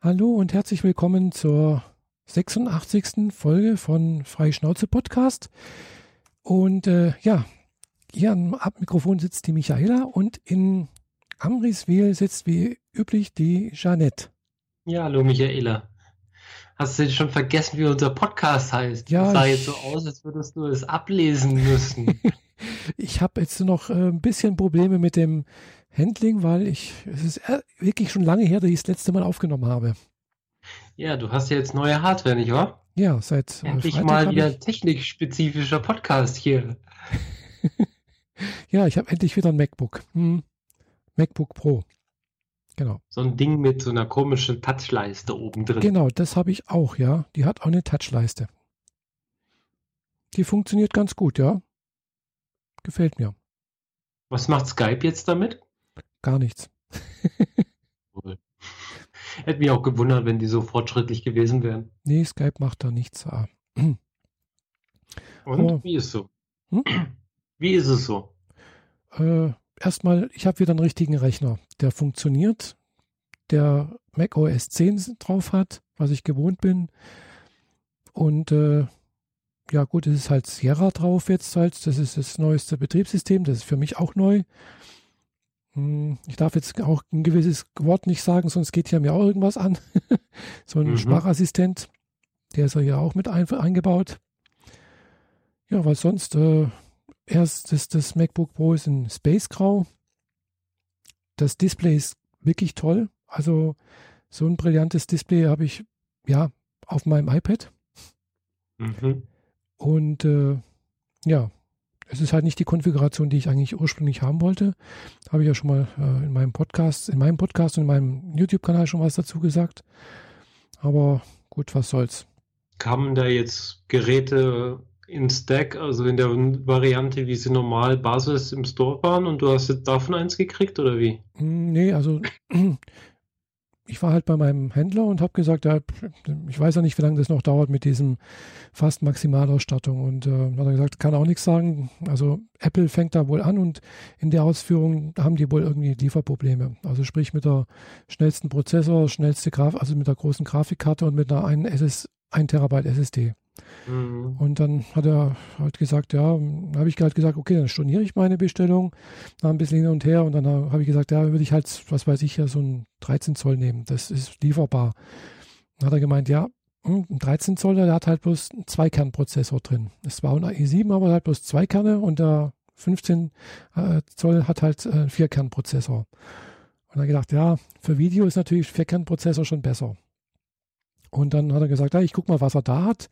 Hallo und herzlich willkommen zur 86. Folge von Freischnauze Podcast. Und äh, ja, hier am Mikrofon sitzt die Michaela und in Amriswil sitzt wie üblich die Jeanette. Ja, hallo Michaela. Hast du schon vergessen, wie unser Podcast heißt? Ja, das sah jetzt so aus, als würdest du es ablesen müssen. Ich habe jetzt noch äh, ein bisschen Probleme mit dem Handling, weil ich, es ist wirklich schon lange her, dass ich das letzte Mal aufgenommen habe. ja, du hast ja jetzt neue Hardware, nicht wahr? Ja, seit äh, Endlich Freitag mal wieder ich, technikspezifischer Podcast hier. Ja, ich habe endlich wieder ein MacBook. Hm. MacBook Pro. Genau. So ein Ding mit so einer komischen Touchleiste oben drin. Genau, das habe ich auch, ja. Die hat auch eine Touchleiste. Die funktioniert ganz gut, ja. Gefällt mir. Was macht Skype jetzt damit? Gar nichts. Hätte mich auch gewundert, wenn die so fortschrittlich gewesen wären. Nee, Skype macht da nichts. Ah. Und Oh. wie ist so? Hm? Wie ist es so? Äh, erstmal, ich habe wieder einen richtigen Rechner, der funktioniert, der Mac OS 10 drauf hat, was ich gewohnt bin. Und äh, ja gut, es ist halt Sierra drauf jetzt halt. Das ist das neueste Betriebssystem, das ist für mich auch neu. Hm, Ich darf jetzt auch ein gewisses Wort nicht sagen, sonst geht hier mir auch irgendwas an. so ein Mhm. Sprachassistent, der ist ja auch mit ein, eingebaut. Ja, weil sonst äh, erst das, das MacBook Pro ist in Space Grau. Das Display ist wirklich toll. Also so ein brillantes Display habe ich ja auf meinem iPad. Mhm. Und äh, ja, es ist halt nicht die Konfiguration, die ich eigentlich ursprünglich haben wollte. Habe ich ja schon mal äh, in meinem Podcast, in meinem Podcast und in meinem YouTube-Kanal schon was dazu gesagt. Aber gut, was soll's. Kamen da jetzt Geräte in Stack, also in der Variante, wie sie normal Basis im Store waren und du hast jetzt davon eins gekriegt oder wie? Hm, Nee, also ich war halt bei meinem Händler und habe gesagt, ja, ich weiß ja nicht, wie lange das noch dauert mit diesem fast Maximalausstattung. Und äh, hat er gesagt, kann auch nichts sagen. Also Apple fängt da wohl an und in der Ausführung haben die wohl irgendwie Lieferprobleme. Also sprich mit der schnellsten Prozessor, schnellste Graf, also mit der großen Grafikkarte und mit einer 1, SS, 1 Terabyte SSD. Mhm. Und dann hat er halt gesagt, ja, habe ich halt gesagt, okay, dann storniere ich meine Bestellung, war ein bisschen hin und her und dann habe ich gesagt, ja, würde ich halt, was weiß ich, ja, so ein 13 Zoll nehmen, das ist lieferbar. Dann hat er gemeint, ja, hm, ein 13 Zoll, der hat halt bloß einen Zweikernprozessor drin. Es war ein i7, aber halt bloß zwei Kerne und der 15 äh, Zoll hat halt äh, einen Vierkernprozessor. Und dann gedacht, ja, für Video ist natürlich Vierkernprozessor schon besser. Und dann hat er gesagt, ja, ich guck mal, was er da hat.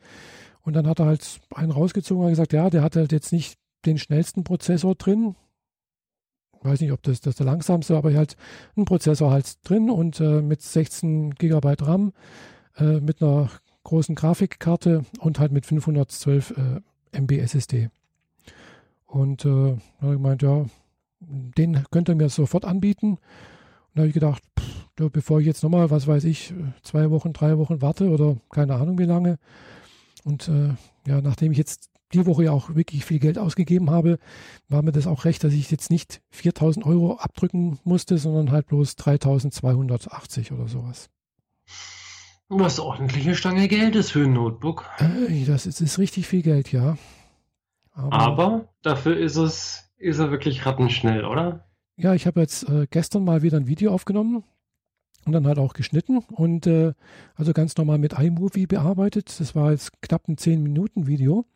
Und dann hat er halt einen rausgezogen und gesagt, ja, der hat halt jetzt nicht den schnellsten Prozessor drin. Weiß nicht, ob das, das der langsamste, aber halt ein Prozessor halt drin und äh, mit 16 Gigabyte RAM, äh, mit einer großen Grafikkarte und halt mit 512 äh, MB SSD. Und äh, hat er gemeint, ja, den könnt ihr mir sofort anbieten. Da habe ich gedacht, pff, bevor ich jetzt nochmal, was weiß ich, zwei Wochen, drei Wochen warte oder keine Ahnung wie lange. Und äh, ja, nachdem ich jetzt die Woche ja auch wirklich viel Geld ausgegeben habe, war mir das auch recht, dass ich jetzt nicht 4000 Euro abdrücken musste, sondern halt bloß 3280 oder sowas. Was ordentliche Stange Geld ist für ein Notebook. Äh, das ist, ist richtig viel Geld, ja. Aber dafür ist es, ist er wirklich rattenschnell, oder? Ja, ich habe jetzt äh, gestern mal wieder ein Video aufgenommen und dann halt auch geschnitten und äh, also ganz normal mit iMovie bearbeitet. Das war jetzt knapp ein 10-Minuten-Video.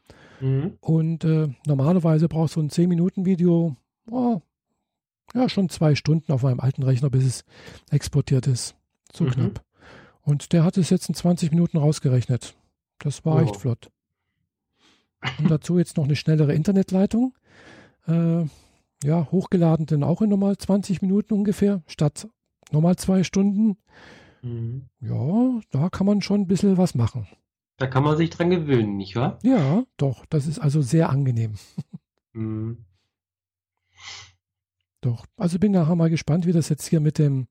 Mhm. Und äh, normalerweise braucht so ein 10-Minuten-Video oh, ja schon zwei Stunden auf meinem alten Rechner, bis es exportiert ist. So Mhm. knapp. Und der hat es jetzt in 20 Minuten rausgerechnet. Das war Wow. echt flott. Und dazu jetzt noch eine schnellere Internetleitung. Äh, ja, hochgeladen dann auch in normal 20 Minuten ungefähr, statt normal zwei Stunden. Mhm. Ja, da kann man schon ein bisschen was machen. Da kann man sich dran gewöhnen, nicht wahr? Ja, doch, das ist also sehr angenehm. Mhm. Doch. Also bin nachher mal gespannt, wie das jetzt hier mit dem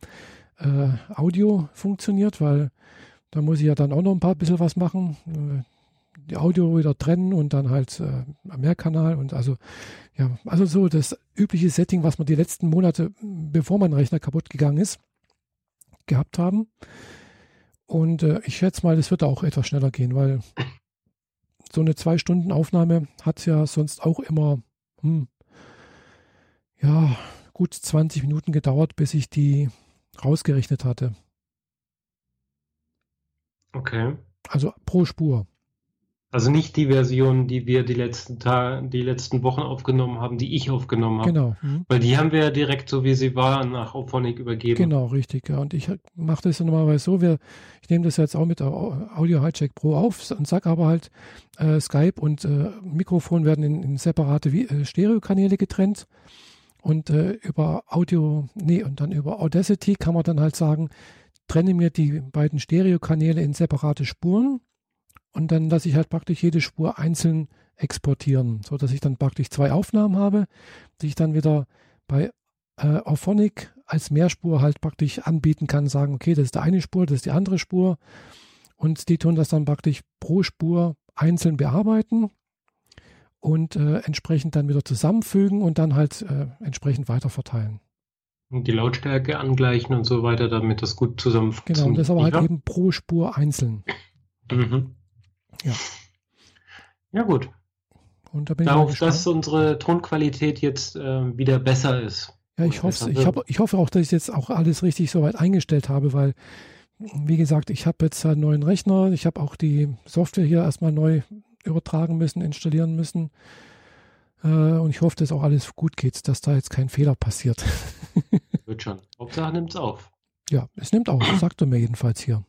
äh, Audio funktioniert, weil da muss ich ja dann auch noch ein paar bisschen was machen. Die Audio wieder trennen und dann halt äh, am Mehrkanal und also ja, also so das übliche Setting, was wir die letzten Monate, bevor mein Rechner kaputt gegangen ist, gehabt haben. Und äh, ich schätze mal, das wird auch etwas schneller gehen, weil so eine zwei Stunden Aufnahme hat ja sonst auch immer, hm, ja, gut 20 Minuten gedauert, bis ich die rausgerechnet hatte. Okay. Also pro Spur. Also nicht die Version, die wir die letzten Tage, die letzten Wochen aufgenommen haben, die ich aufgenommen habe. Genau. Hm. Weil die haben wir ja direkt so wie sie war nach Auphonic übergeben. Genau, richtig. Ja. Und ich mache das ja normalerweise so, wir, ich nehme das jetzt auch mit Audio Hijack Pro auf und sage aber halt, äh, Skype und äh, Mikrofon werden in, in separate äh, Stereokanäle getrennt. Und äh, über Audio, nee, und dann über Audacity kann man dann halt sagen, trenne mir die beiden Stereokanäle in separate Spuren und dann lasse ich halt praktisch jede Spur einzeln exportieren, sodass ich dann praktisch zwei Aufnahmen habe, die ich dann wieder bei äh, Auphonic als Mehrspur halt praktisch anbieten kann, sagen, okay, das ist die eine Spur, das ist die andere Spur und die tun das dann praktisch pro Spur einzeln bearbeiten und äh, entsprechend dann wieder zusammenfügen und dann halt äh, entsprechend weiterverteilen. Und die Lautstärke angleichen und so weiter, damit das gut zusammen funktioniert. Genau, das aber halt eben pro Spur einzeln. Mhm. Ja. Ja, gut. Und da bin Darauf, ich dass unsere Tonqualität jetzt äh, wieder besser ist. Ja, ich hoffe, ich, hab, ich hoffe auch, dass ich jetzt auch alles richtig soweit eingestellt habe, weil, wie gesagt, ich habe jetzt einen neuen Rechner, ich habe auch die Software hier erstmal neu übertragen müssen, installieren müssen. Äh, und ich hoffe, dass auch alles gut geht, dass da jetzt kein Fehler passiert. Wird schon. Hauptsache nimmt es auf. Ja, es nimmt auf, sagt er mir jedenfalls hier.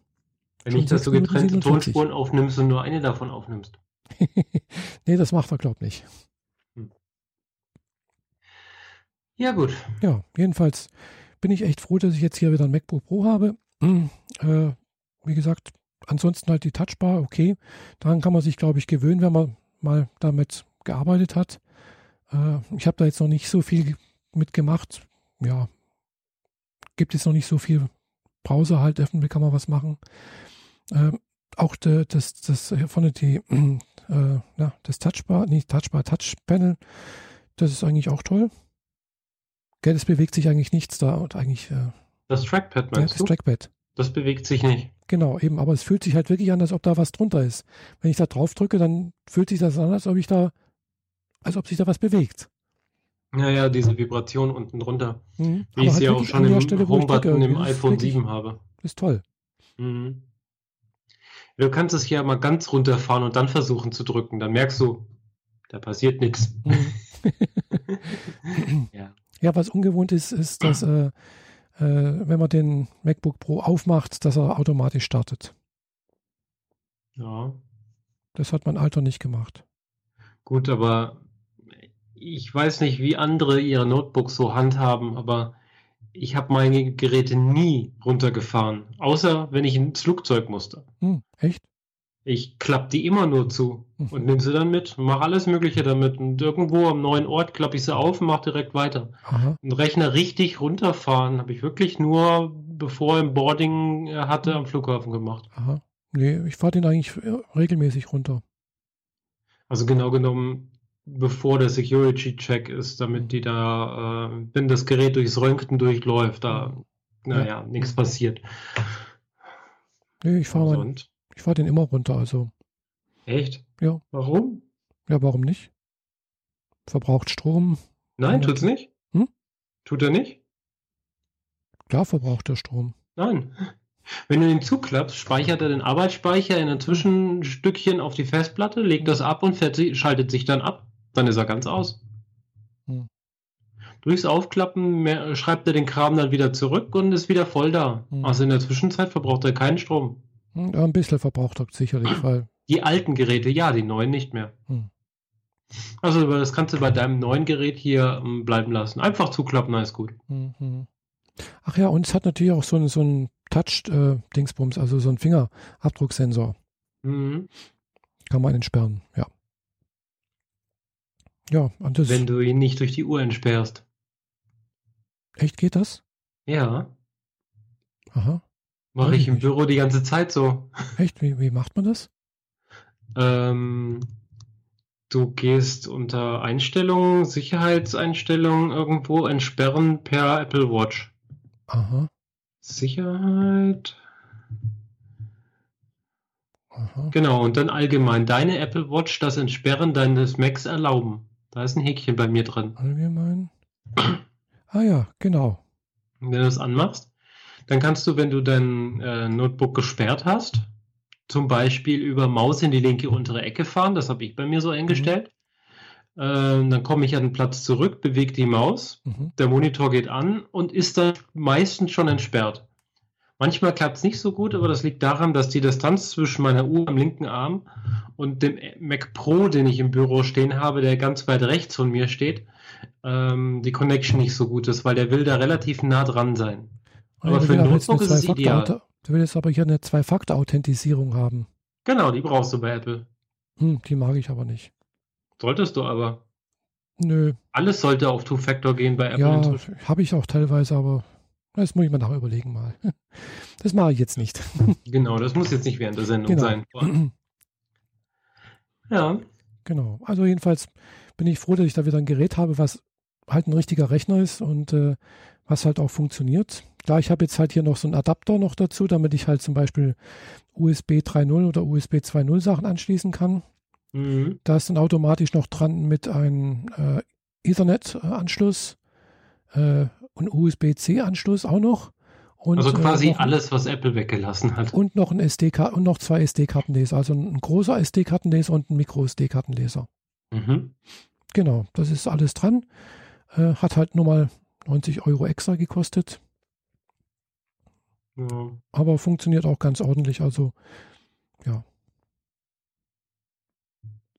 Wenn nicht, dass du getrennte Tonspuren aufnimmst und nur eine davon aufnimmst. nee, das macht er, glaub ich, nicht. Hm. Ja, gut. Ja, jedenfalls bin ich echt froh, dass ich jetzt hier wieder ein MacBook Pro habe. Hm, äh, wie gesagt, ansonsten halt die Touchbar, okay. Daran kann man sich, glaube ich, gewöhnen, wenn man mal damit gearbeitet hat. Äh, ich habe da jetzt noch nicht so viel mitgemacht. Ja, gibt es noch nicht so viel Browser halt öffnen, kann man was machen. Äh, auch de, das, das vorne die, äh, na, das Touchbar, nicht Touchbar, Touchpanel, das ist eigentlich auch toll. Gell, es bewegt sich eigentlich nichts da und eigentlich. Äh, das Trackpad meinst ja, das du? Trackpad. Das bewegt sich nicht. Genau, eben, aber es fühlt sich halt wirklich an, als ob da was drunter ist. Wenn ich da drauf drücke, dann fühlt sich das an, als ob ich da, als ob sich da was bewegt. Ja, ja, diese Vibration unten drunter. Mhm. Wie ich sie auch schon im Home-Button im iPhone 7 habe. Ist toll. Mhm. Du kannst es ja mal ganz runterfahren und dann versuchen zu drücken. Dann merkst du, da passiert nichts. Mhm. ja. ja, was ungewohnt ist, ist, dass äh, äh, wenn man den MacBook Pro aufmacht, dass er automatisch startet. Ja. Das hat mein Alter nicht gemacht. Gut, aber ich weiß nicht, wie andere ihre Notebooks so handhaben, aber ich habe meine Geräte nie runtergefahren, außer wenn ich ins Flugzeug musste. Hm, echt? Ich klappe die immer nur zu mhm. und nehme sie dann mit, mache alles Mögliche damit. Und irgendwo am neuen Ort klappe ich sie auf und mache direkt weiter. Aha. Einen Rechner richtig runterfahren habe ich wirklich nur, bevor er im Boarding äh, hatte, am Flughafen gemacht. Aha. Nee, ich fahre den eigentlich äh, regelmäßig runter. Also genau genommen, bevor der Security-Check ist, damit die da, äh, wenn das Gerät durchs Röntgen durchläuft, da, naja, ja. nichts passiert. Nee, ich fahre also, ich fahre den immer runter, also. Echt? Ja. Warum? Ja, warum nicht? Verbraucht Strom. Nein, tut's nicht. Hm? Tut er nicht? Klar verbraucht er Strom. Nein. Wenn du den zuklappst, speichert er den Arbeitsspeicher in ein Zwischenstückchen auf die Festplatte, legt das ab und schaltet sich dann ab. Dann ist er ganz aus. Hm. Durchs Aufklappen mehr, schreibt er den Kram dann wieder zurück und ist wieder voll da. Hm. Also in der Zwischenzeit verbraucht er keinen Strom. Hm, ja, ein bisschen verbraucht er sicherlich, weil. Die alten Geräte, ja, die neuen nicht mehr. Hm. Also das kannst du bei deinem neuen Gerät hier ähm, bleiben lassen. Einfach zuklappen, alles gut. Mhm. Ach ja, und es hat natürlich auch so einen, so einen Touch-Dingsbums, äh, also so einen Fingerabdrucksensor. Mhm. Kann man entsperren, ja. Ja, und das. Wenn du ihn nicht durch die Uhr entsperrst. Echt geht das? Ja. Aha. Mache ich im nicht. Büro die ganze Zeit so. Echt? Wie, wie macht man das? Ähm, du gehst unter Einstellungen, Sicherheitseinstellungen irgendwo entsperren per Apple Watch. Aha. Sicherheit. Aha. Genau, und dann allgemein deine Apple Watch das Entsperren deines Macs erlauben. Da ist ein Häkchen bei mir drin. Allgemein. Ah ja, genau. wenn du das anmachst, dann kannst du, wenn du dein äh, Notebook gesperrt hast, zum Beispiel über Maus in die linke untere Ecke fahren. Das habe ich bei mir so eingestellt. Mhm. Äh, dann komme ich an den Platz zurück, bewege die Maus, mhm. der Monitor geht an und ist dann meistens schon entsperrt. Manchmal klappt es nicht so gut, aber das liegt daran, dass die Distanz zwischen meiner Uhr am linken Arm und dem Mac Pro, den ich im Büro stehen habe, der ganz weit rechts von mir steht, ähm, die Connection nicht so gut ist, weil der will da relativ nah dran sein. Aber ja, für ein Notebook ist es ideal. Du willst aber hier eine Zwei-Faktor-Authentisierung haben. Genau, die brauchst du bei Apple. Hm, die mag ich aber nicht. Solltest du aber. Nö. Alles sollte auf Two-Factor gehen bei Apple. Ja, habe ich auch teilweise, aber das muss ich mir nachher überlegen mal. Das mache ich jetzt nicht. Genau, das muss jetzt nicht während der Sendung genau. sein. Ja. Genau. Also jedenfalls bin ich froh, dass ich da wieder ein Gerät habe, was halt ein richtiger Rechner ist und äh, was halt auch funktioniert. Da ich habe jetzt halt hier noch so einen Adapter noch dazu, damit ich halt zum Beispiel USB 3.0 oder USB 2.0 Sachen anschließen kann. Mhm. Da ist dann automatisch noch dran mit einem äh, Ethernet-Anschluss äh, und USB-C-Anschluss auch noch. Und, also quasi äh, alles, was Apple weggelassen hat. Und noch ein SD und noch zwei SD-Kartenleser, also ein großer SD-Kartenleser und ein Micro-SD-Kartenleser. Mhm. Genau, das ist alles dran. Äh, hat halt nur mal 90 Euro extra gekostet. Ja. Aber funktioniert auch ganz ordentlich. Also, ja.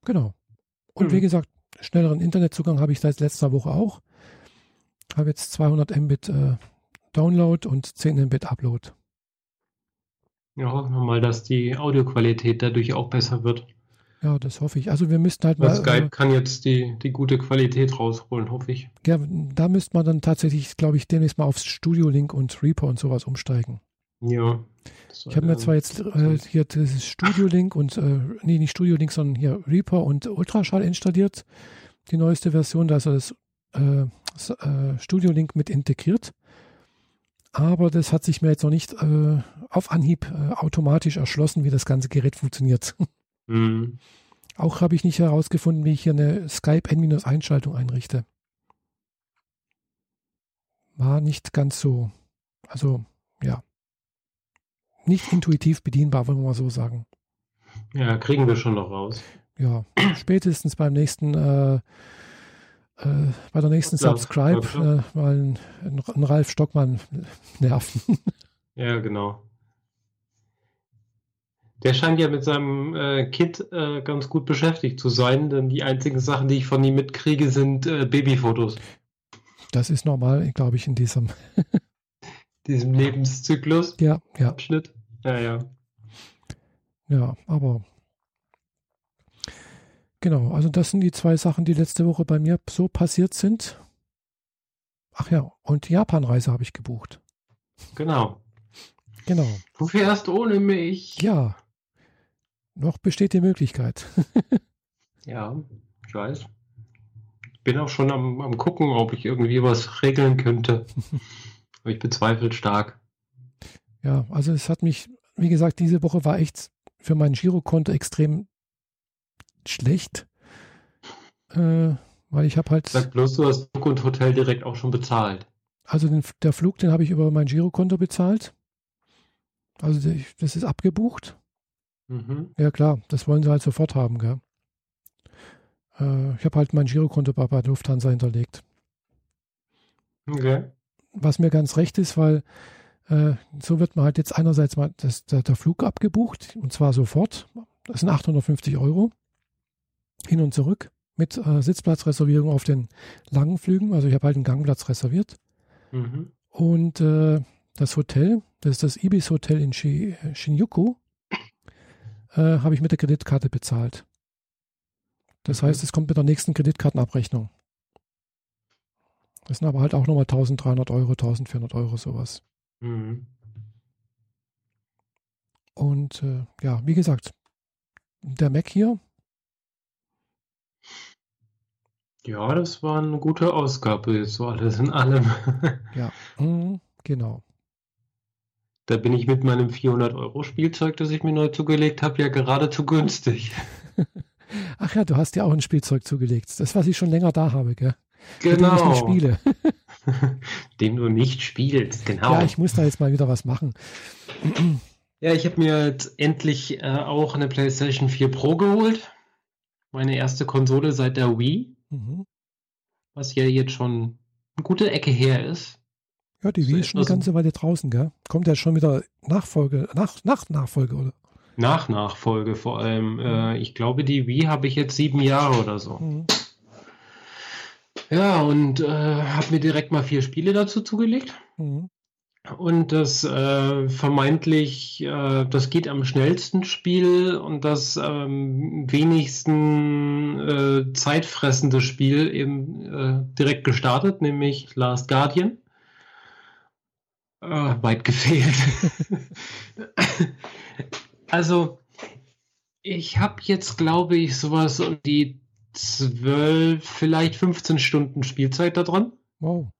Genau. Und mhm. wie gesagt, schnelleren Internetzugang habe ich seit letzter Woche auch. Habe jetzt 200 Mbit äh, Download und 10 Mbit Upload. Ja, hoffen wir mal, dass die Audioqualität dadurch auch besser wird. Ja, das hoffe ich. Also wir müssten halt mal. Skype äh, kann jetzt die, die gute Qualität rausholen, hoffe ich. Ja, da müsste man dann tatsächlich, glaube ich, demnächst mal aufs Studio Link und Reaper und sowas umsteigen. Ja. Ich habe mir zwar jetzt äh, hier dieses Studio Link und, äh, nee, nicht Studio Link, sondern hier Reaper und Ultraschall installiert. Die neueste Version, da ist das, äh, das äh, Studio Link mit integriert. Aber das hat sich mir jetzt noch nicht äh, auf Anhieb äh, automatisch erschlossen, wie das ganze Gerät funktioniert. Mhm. Auch habe ich nicht herausgefunden, wie ich hier eine Skype N-Einschaltung einrichte. War nicht ganz so, also ja, nicht intuitiv bedienbar, wollen wir mal so sagen. Ja, kriegen wir schon noch raus. Ja, spätestens beim nächsten, äh, äh, bei der nächsten Subscribe äh, mal einen, einen Ralf Stockmann nerven. Ja, genau. Der scheint ja mit seinem äh, Kit äh, ganz gut beschäftigt zu sein, denn die einzigen Sachen, die ich von ihm mitkriege, sind äh, Babyfotos. Das ist normal, glaube ich, in diesem, diesem Lebenszyklus. Ja, ja. Abschnitt. Ja, ja. Ja, aber genau, also das sind die zwei Sachen, die letzte Woche bei mir so passiert sind. Ach ja, und Japanreise habe ich gebucht. Genau. Genau. Du fährst ohne mich. Ja. Noch besteht die Möglichkeit. ja, ich weiß. Ich bin auch schon am, am gucken, ob ich irgendwie was regeln könnte. Aber ich bezweifle stark. Ja, also es hat mich, wie gesagt, diese Woche war echt für mein Girokonto extrem schlecht. Äh, weil ich habe halt. Sag bloß, du hast Flug und Hotel direkt auch schon bezahlt. Also den, der Flug, den habe ich über mein Girokonto bezahlt. Also das ist abgebucht. Mhm. Ja klar, das wollen sie halt sofort haben, gell? Äh, ich habe halt mein Girokonto bei, bei Lufthansa hinterlegt. Okay. Was mir ganz recht ist, weil äh, so wird man halt jetzt einerseits mal das, der, der, Flug abgebucht und zwar sofort. Das sind 850 Euro hin und zurück mit äh, Sitzplatzreservierung auf den langen Flügen. Also ich habe halt einen Gangplatz reserviert. Mhm. Und äh, das Hotel, das ist das Ibis Hotel in Shinjuku, äh, habe ich mit der Kreditkarte bezahlt. Das mhm. heißt, es kommt mit der nächsten Kreditkartenabrechnung. Das sind aber halt auch nochmal 1300 Euro, 1400 Euro sowas. Mhm. Und äh, ja, wie gesagt, der Mac hier. Ja, das war eine gute Ausgabe, jetzt so alles in allem. ja, mh, genau. Da bin ich mit meinem 400-Euro-Spielzeug, das ich mir neu zugelegt habe, ja geradezu günstig. Ach ja, du hast ja auch ein Spielzeug zugelegt. Das, was ich schon länger da habe, gell? Genau. Mit dem ich spiele. den du nicht spielst, genau. Ja, ich muss da jetzt mal wieder was machen. ja, ich habe mir jetzt endlich äh, auch eine PlayStation 4 Pro geholt. Meine erste Konsole seit der Wii. Mhm. Was ja jetzt schon eine gute Ecke her ist. Ja, die Wii ist schon eine ganze Weile draußen, gell? Kommt ja schon wieder Nachfolge, nach, nach Nachfolge, oder? Nach Nachfolge vor allem. Äh, ich glaube, die Wii habe ich jetzt sieben Jahre oder so. Mhm. Ja, und äh, habe mir direkt mal vier Spiele dazu zugelegt. Mhm. Und das äh, vermeintlich, äh, das geht am schnellsten Spiel und das ähm, wenigsten äh, zeitfressende Spiel eben äh, direkt gestartet, nämlich Last Guardian. Äh, weit gefehlt. also, ich habe jetzt, glaube ich, sowas um die 12, vielleicht 15 Stunden Spielzeit da dran. Wow.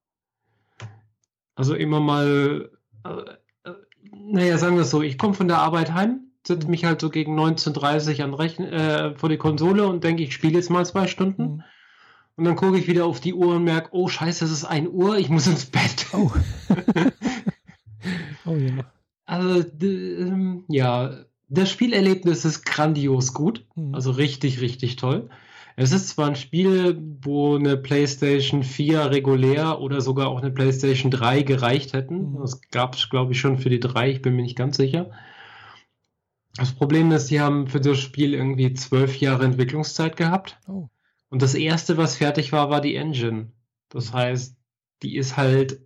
Also immer mal, äh, äh, naja, sagen wir es so, ich komme von der Arbeit heim, setze mich halt so gegen 19.30 an Rechn äh, vor die Konsole und denke, ich spiele jetzt mal zwei Stunden. Mhm. Und dann gucke ich wieder auf die Uhr und merke, oh scheiße, es ist 1 Uhr, ich muss ins Bett. Oh, oh ja. Also, ähm, ja, das Spielerlebnis ist grandios gut. Mhm. Also richtig, richtig toll. Es ist zwar ein Spiel, wo eine PlayStation 4 regulär oder sogar auch eine PlayStation 3 gereicht hätten. Mhm. Das gab es, glaube ich, schon für die 3, ich bin mir nicht ganz sicher. Das Problem ist, sie haben für das Spiel irgendwie zwölf Jahre Entwicklungszeit gehabt. Oh. Und das erste, was fertig war, war die Engine. Das heißt, die ist halt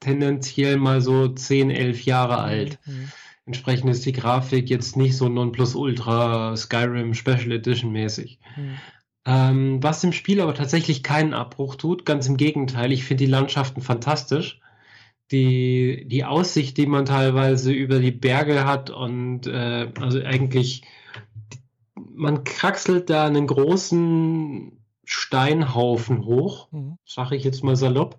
tendenziell mal so 10, 11 Jahre mhm. alt. Mhm. Entsprechend ist die Grafik jetzt nicht so Nonplusultra Skyrim Special Edition mäßig. Mhm. Ähm, was dem Spiel aber tatsächlich keinen Abbruch tut, ganz im Gegenteil, ich finde die Landschaften fantastisch. Die, die Aussicht, die man teilweise über die Berge hat und äh, also eigentlich, man kraxelt da einen großen Steinhaufen hoch, mhm. sage ich jetzt mal salopp.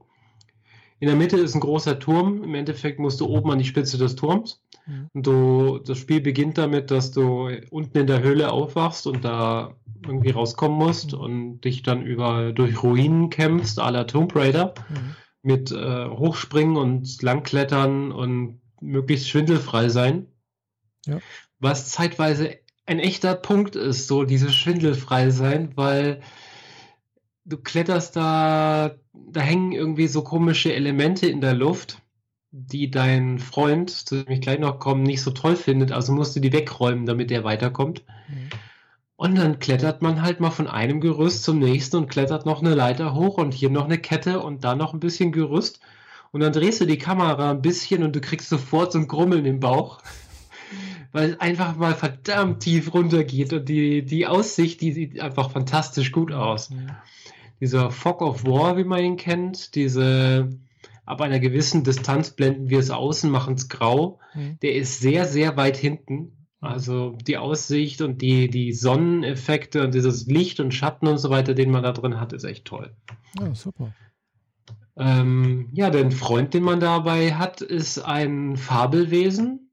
In der Mitte ist ein großer Turm. Im Endeffekt musst du oben an die Spitze des Turms. Mhm. Du, das Spiel beginnt damit, dass du unten in der Höhle aufwachst und da irgendwie rauskommen musst mhm. und dich dann über durch Ruinen kämpfst, à la Tomb Raider, mhm. mit äh, Hochspringen und Langklettern und möglichst schwindelfrei sein. Ja. Was zeitweise ein echter Punkt ist, so dieses schwindelfrei sein, weil du kletterst da, da hängen irgendwie so komische Elemente in der Luft, die dein Freund, zu dem ich gleich noch komme, nicht so toll findet, also musst du die wegräumen, damit er weiterkommt. Mhm. Und dann klettert man halt mal von einem Gerüst zum nächsten und klettert noch eine Leiter hoch und hier noch eine Kette und da noch ein bisschen Gerüst. Und dann drehst du die Kamera ein bisschen und du kriegst sofort so ein Grummeln im Bauch. Weil es einfach mal verdammt tief runter geht und die, die Aussicht, die sieht einfach fantastisch gut aus. Mhm. Dieser Fog of War, wie man ihn kennt, diese ab einer gewissen Distanz blenden wir es außen, machen es grau. Mhm. Der ist sehr, sehr weit hinten also die Aussicht und die, die Sonneneffekte und dieses Licht und Schatten und so weiter, den man da drin hat, ist echt toll. Ja, super. Ähm, ja, der Freund, den man dabei hat, ist ein Fabelwesen,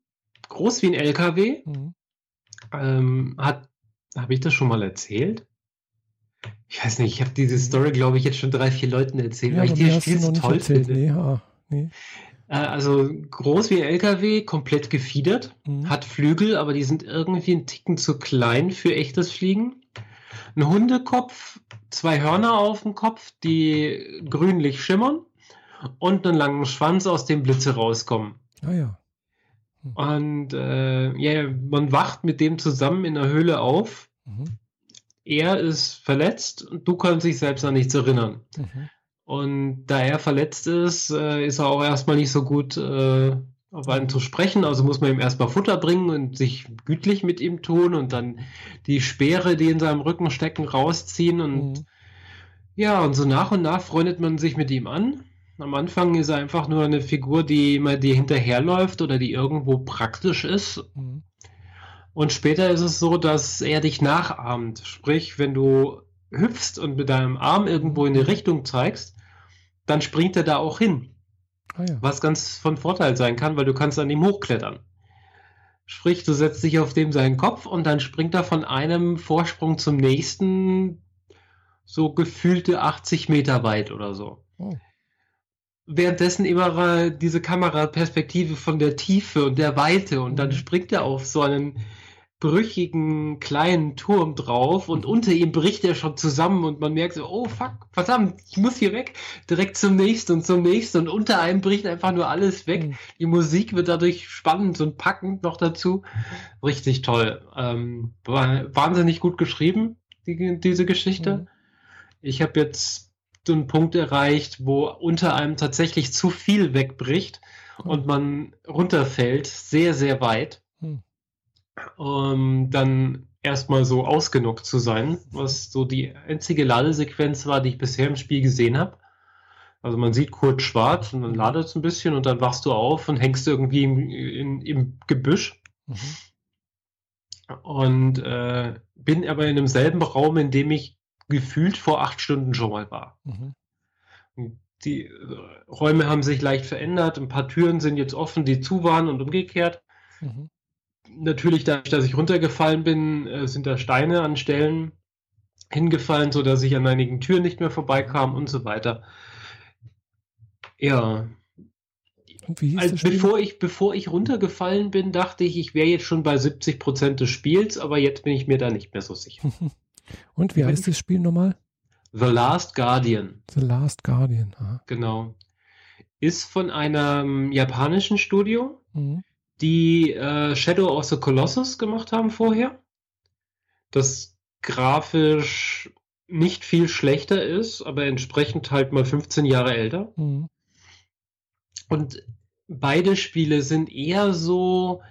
groß wie ein LKW. Mhm. Ähm, hat, habe ich das schon mal erzählt? Ich weiß nicht, ich habe diese Story, glaube ich, jetzt schon drei, vier Leuten erzählt, ja, weil ich die Spiel so toll erzählt. finde. Nee, ah, nee. Äh, also groß wie LKW, komplett gefiedert, mhm. hat Flügel, aber die sind irgendwie ein Ticken zu klein für echtes Fliegen. Ein Hundekopf, zwei Hörner auf dem Kopf, die grünlich schimmern und einen langen Schwanz, aus dem Blitze rauskommen. Ah ja. Hm. Und äh, ja, man wacht mit dem zusammen in der Höhle auf. Mhm. Er ist verletzt und du kannst dich selbst an nichts erinnern. Mhm. Und da er verletzt ist, äh, ist er auch erstmal nicht so gut äh, auf einen zu sprechen. Also muss man ihm erstmal Futter bringen und sich gütlich mit ihm tun und dann die Speere, die in seinem Rücken stecken, rausziehen. Und mhm. ja, und so nach und nach freundet man sich mit ihm an. Am Anfang ist er einfach nur eine Figur, die immer dir hinterherläuft oder die irgendwo praktisch ist. Mhm. Und später ist es so, dass er dich nachahmt. Sprich, wenn du hüpfst und mit deinem Arm irgendwo in die Richtung zeigst, dann springt er da auch hin. Ah, ja. Was ganz von Vorteil sein kann, weil du kannst an ihm hochklettern. Sprich, du setzt dich auf dem seinen Kopf und dann springt er von einem Vorsprung zum nächsten so gefühlte 80 Meter weit oder so. Oh. Währenddessen immer diese Kameraperspektive von der Tiefe und der Weite und dann mhm. springt er auf so einen brüchigen kleinen Turm drauf und unter ihm bricht er schon zusammen und man merkt so, oh fuck, verdammt, ich muss hier weg, direkt zum nächsten und zum nächsten und unter einem bricht einfach nur alles weg. Mhm. Die Musik wird dadurch spannend und packend noch dazu. Richtig toll. Ähm, wahnsinnig gut geschrieben, die, diese Geschichte. Mhm. Ich habe jetzt so einen Punkt erreicht, wo unter einem tatsächlich zu viel wegbricht mhm. und man runterfällt, sehr, sehr weit. Mhm um dann erstmal so ausgenockt zu sein, was so die einzige Ladesequenz war, die ich bisher im Spiel gesehen habe. Also man sieht kurz schwarz und dann ladet es ein bisschen und dann wachst du auf und hängst irgendwie im, in, im Gebüsch. Mhm. Und äh, bin aber in demselben Raum, in dem ich gefühlt vor acht Stunden schon mal war. Mhm. Die äh, Räume haben sich leicht verändert, ein paar Türen sind jetzt offen, die zu waren und umgekehrt. Mhm natürlich, dadurch, dass ich runtergefallen bin, äh, sind da Steine an Stellen hingefallen, sodass ich an einigen Türen nicht mehr vorbeikam und so weiter. Ja. Also bevor, ich, bevor ich runtergefallen bin, dachte ich, ich wäre jetzt schon bei 70 Prozent des Spiels, aber jetzt bin ich mir da nicht mehr so sicher. und wie heißt das Spiel nochmal? The Last Guardian. The Last Guardian. Aha. Genau. Ist von einem japanischen Studio. Mhm die äh, Shadow of the Colossus gemacht haben vorher. Das grafisch nicht viel schlechter ist, aber entsprechend halt mal 15 Jahre älter. Mhm. Und beide Spiele sind eher so,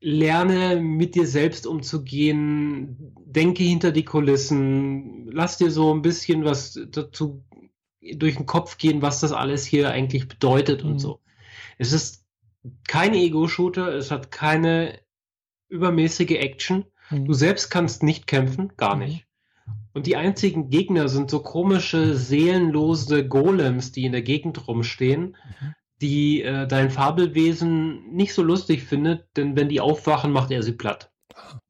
lerne mit dir selbst umzugehen, denke hinter die Kulissen, lass dir so ein bisschen was dazu durch den Kopf gehen, was das alles hier eigentlich bedeutet mhm. und so. Es ist kein Ego-Shooter, es hat keine übermäßige Action. Mhm. Du selbst kannst nicht kämpfen, gar mhm. nicht. Und die einzigen Gegner sind so komische, seelenlose Golems, die in der Gegend rumstehen, mhm. die äh, dein Fabelwesen nicht so lustig findet, denn wenn die aufwachen, macht er sie platt. Ah.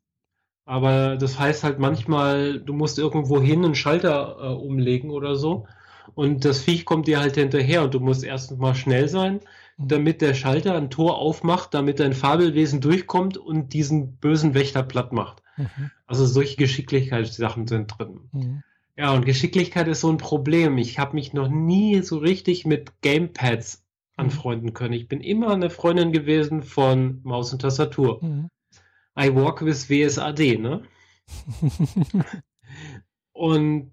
Aber das heißt halt manchmal, du musst irgendwo hin einen Schalter äh, umlegen oder so. Und das Viech kommt dir halt hinterher und du musst erstens mal schnell sein, damit der Schalter ein Tor aufmacht, damit dein Fabelwesen durchkommt und diesen bösen Wächter platt macht. Mhm. Also solche Geschicklichkeitssachen sind drin. Mhm. Ja, und Geschicklichkeit ist so ein Problem. Ich habe mich noch nie so richtig mit Gamepads anfreunden können. Ich bin immer eine Freundin gewesen von Maus und Tastatur. Mhm. I walk with WSAD, ne? und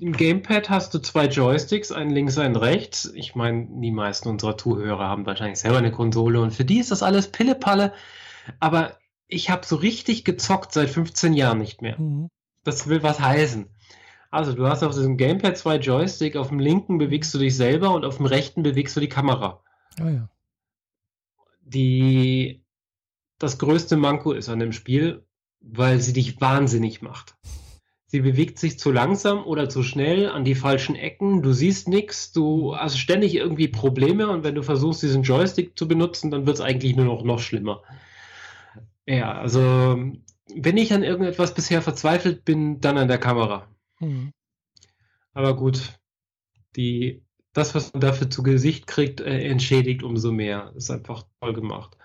im Gamepad hast du zwei Joysticks, einen links, einen rechts. Ich meine, die meisten unserer Zuhörer haben wahrscheinlich selber eine Konsole und für die ist das alles Pillepalle. Aber ich habe so richtig gezockt seit 15 Jahren nicht mehr. Mhm. Das will was heißen. Also, du hast auf diesem Gamepad zwei Joystick, auf dem linken bewegst du dich selber und auf dem rechten bewegst du die Kamera. Ah ja. Die, das größte Manko ist an dem Spiel, weil sie dich wahnsinnig macht. Sie bewegt sich zu langsam oder zu schnell an die falschen Ecken. Du siehst nichts. Du hast ständig irgendwie Probleme und wenn du versuchst, diesen Joystick zu benutzen, dann wird es eigentlich nur noch, noch schlimmer. Ja, also wenn ich an irgendetwas bisher verzweifelt bin, dann an der Kamera. Mhm. Aber gut, die, das, was man dafür zu Gesicht kriegt, äh, entschädigt umso mehr. Ist einfach toll gemacht.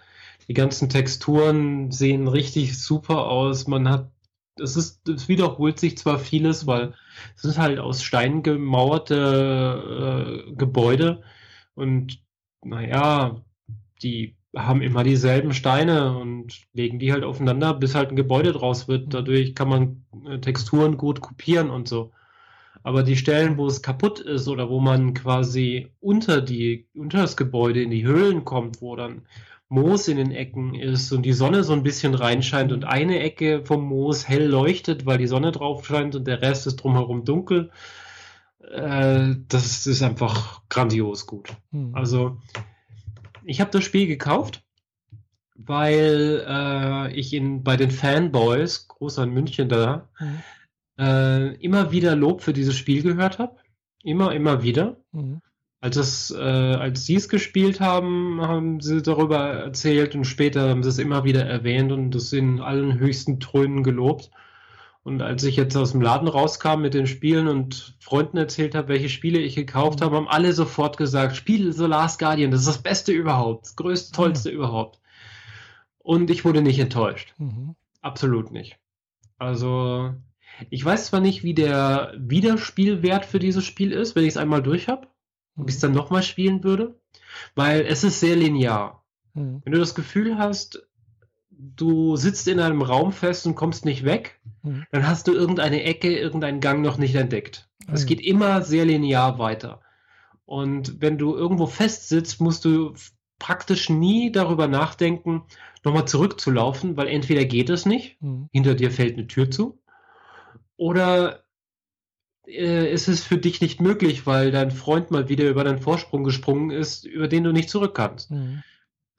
Die ganzen Texturen sehen richtig super aus. Man hat es ist, es wiederholt sich zwar vieles, weil es sind halt aus Stein gemauerte äh, Gebäude und naja, die haben immer dieselben Steine und legen die halt aufeinander, bis halt ein Gebäude draus wird. Mhm. Dadurch kann man äh, Texturen gut kopieren und so. Aber die Stellen, wo es kaputt ist oder wo man quasi unter die, unter das Gebäude in die Höhlen kommt, wo dann Moos in den Ecken ist und die Sonne so ein bisschen reinscheint und eine Ecke vom Moos hell leuchtet, weil die Sonne drauf scheint und der Rest ist drumherum dunkel. Äh, das ist einfach grandios gut. Hm. Also, ich habe das Spiel gekauft, weil äh, ich in, bei den Fanboys, groß an München da, hm. äh, immer wieder Lob für dieses Spiel gehört habe. Immer, immer wieder. Hm. Als, es, äh, als sie es gespielt haben, haben sie darüber erzählt und später haben sie es immer wieder erwähnt und es in allen höchsten Tönen gelobt. Und als ich jetzt aus dem Laden rauskam mit den Spielen und Freunden erzählt habe, welche Spiele ich gekauft habe, haben alle sofort gesagt, Spiel The Last Guardian, das ist das Beste überhaupt, das größte, tollste mhm. überhaupt. Und ich wurde nicht enttäuscht. Mhm. Absolut nicht. Also, ich weiß zwar nicht, wie der Wiederspielwert für dieses Spiel ist, wenn ich es einmal durch habe, ob ich es mhm. dann nochmal spielen würde, weil es ist sehr linear. Mhm. Wenn du das Gefühl hast, du sitzt in einem Raum fest und kommst nicht weg, mhm. dann hast du irgendeine Ecke, irgendeinen Gang noch nicht entdeckt. Es mhm. geht immer sehr linear weiter. Und wenn du irgendwo fest sitzt, musst du praktisch nie darüber nachdenken, nochmal zurückzulaufen, weil entweder geht es nicht, mhm. hinter dir fällt eine Tür zu, oder äh, ist es für dich nicht möglich, weil dein Freund mal wieder über deinen Vorsprung gesprungen ist, über den du nicht zurück kannst. Mhm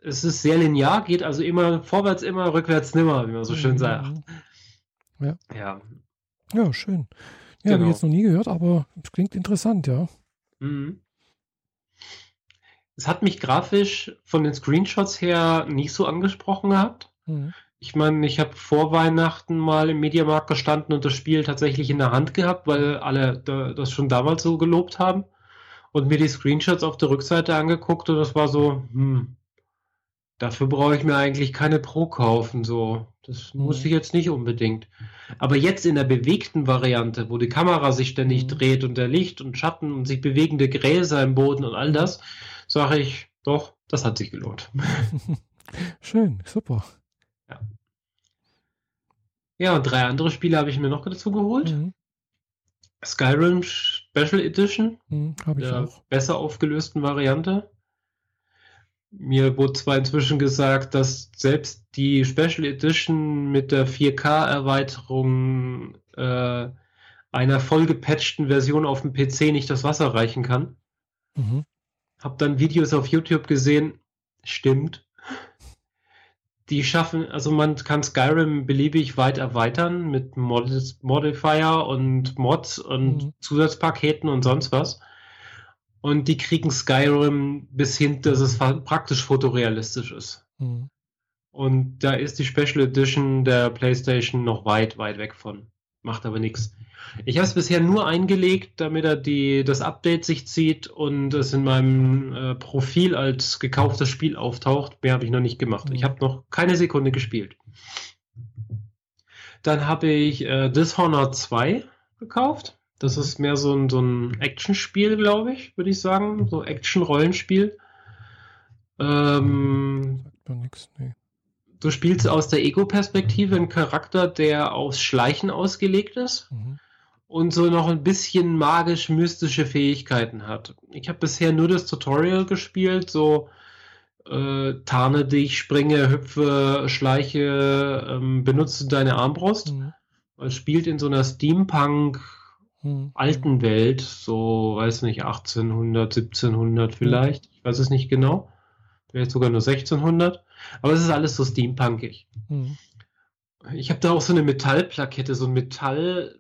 es ist sehr linear, geht also immer vorwärts, immer rückwärts, nimmer, wie man so schön mhm. sagt. Ja. Ja, ja schön. Ja, genau. habe ich jetzt noch nie gehört, aber es klingt interessant, ja. Mhm. Es hat mich grafisch von den Screenshots her nicht so angesprochen gehabt. Mhm. Ich meine, ich habe vor Weihnachten mal im Mediamarkt gestanden und das Spiel tatsächlich in der Hand gehabt, weil alle das schon damals so gelobt haben. Und mir die Screenshots auf der Rückseite angeguckt und das war so, hm, Dafür brauche ich mir eigentlich keine Pro kaufen, so. Das mhm. muss ich jetzt nicht unbedingt. Aber jetzt in der bewegten Variante, wo die Kamera sich ständig mhm. dreht und der Licht und Schatten und sich bewegende Gräser im Boden und all das, sage ich, doch, das hat sich gelohnt. Schön, super. Ja. Und drei andere Spiele habe ich mir noch dazu geholt. Mhm. Skyrim Special Edition, mhm, der auch. besser aufgelösten Variante. Mir wurde zwar inzwischen gesagt, dass selbst die Special Edition mit der 4K-Erweiterung äh, einer vollgepatchten Version auf dem PC nicht das Wasser reichen kann. Mhm. Hab dann Videos auf YouTube gesehen, stimmt. Die schaffen, also man kann Skyrim beliebig weit erweitern mit Mod Modifier und Mods und mhm. Zusatzpaketen und sonst was und die kriegen Skyrim bis hin, dass es praktisch fotorealistisch ist. Mhm. Und da ist die Special Edition der PlayStation noch weit, weit weg von. Macht aber nichts. Ich habe es bisher nur eingelegt, damit er die, das Update sich zieht und es in meinem äh, Profil als gekauftes Spiel auftaucht. Mehr habe ich noch nicht gemacht. Ich habe noch keine Sekunde gespielt. Dann habe ich äh, Dishonored 2 gekauft. Das ist mehr so ein, so ein Action-Spiel, glaube ich, würde ich sagen. So Action-Rollenspiel. Ähm, Sagt man nix, nee. Du spielst aus der Ego-Perspektive einen Charakter, der aufs Schleichen ausgelegt ist mhm. und so noch ein bisschen magisch-mystische Fähigkeiten hat. Ich habe bisher nur das Tutorial gespielt, so äh, tarne dich, springe, hüpfe, schleiche, ähm, benutze deine Armbrust. Mhm. Es spielt in so einer Steampunk- hm. alten Welt, so, weiß nicht, 1800, 1700 vielleicht, ich weiß es nicht genau, vielleicht sogar nur 1600, aber es ist alles so steampunkig. Hm. Ich habe da auch so eine Metallplakette, so ein Metallschild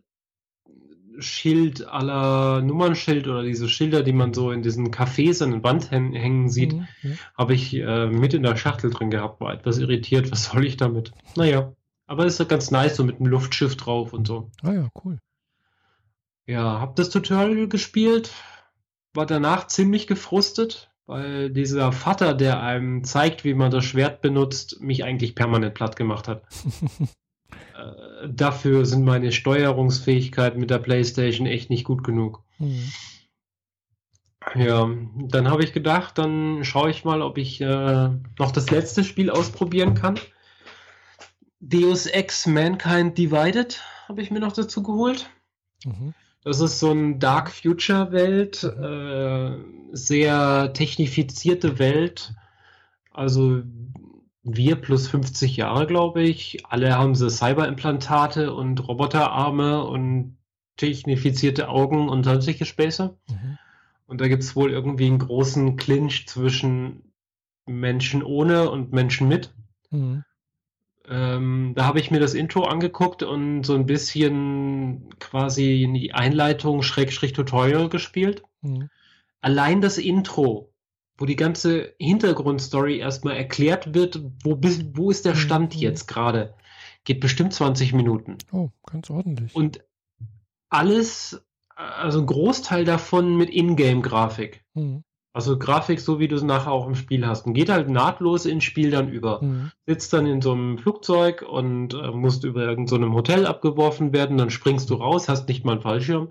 aller Nummernschild oder diese Schilder, die man so in diesen Cafés an den Wand hängen sieht, mhm, habe ich äh, mit in der Schachtel drin gehabt, war etwas irritiert, was soll ich damit? Naja, aber ist ja ganz nice, so mit einem Luftschiff drauf und so. Ah ja, cool. Ja, hab das Tutorial gespielt, war danach ziemlich gefrustet, weil dieser Vater, der einem zeigt, wie man das Schwert benutzt, mich eigentlich permanent platt gemacht hat. äh, dafür sind meine Steuerungsfähigkeiten mit der PlayStation echt nicht gut genug. Mhm. Ja, dann habe ich gedacht, dann schaue ich mal, ob ich äh, noch das letzte Spiel ausprobieren kann. Deus Ex Mankind Divided habe ich mir noch dazu geholt. Mhm. Das ist so ein Dark Future Welt, äh, sehr technifizierte Welt. Also wir plus 50 Jahre, glaube ich. Alle haben sie Cyberimplantate und Roboterarme und technifizierte Augen und sonstige Späße. Mhm. Und da gibt es wohl irgendwie einen großen Clinch zwischen Menschen ohne und Menschen mit. Mhm. Ähm, da habe ich mir das Intro angeguckt und so ein bisschen quasi in die Einleitung Schrägstrich Tutorial gespielt. Mhm. allein das Intro, wo die ganze Hintergrundstory erstmal erklärt wird, wo, wo ist der Stand mhm. jetzt gerade, geht bestimmt 20 Minuten. Oh, ganz ordentlich. Und alles, also ein Großteil davon mit Ingame-Grafik. Mhm. Also Grafik, so wie du es nachher auch im Spiel hast. Und geht halt nahtlos ins Spiel dann über. Mhm. Sitzt dann in so einem Flugzeug und äh, musst über irgendeinem so Hotel abgeworfen werden, dann springst du raus, hast nicht mal einen Fallschirm.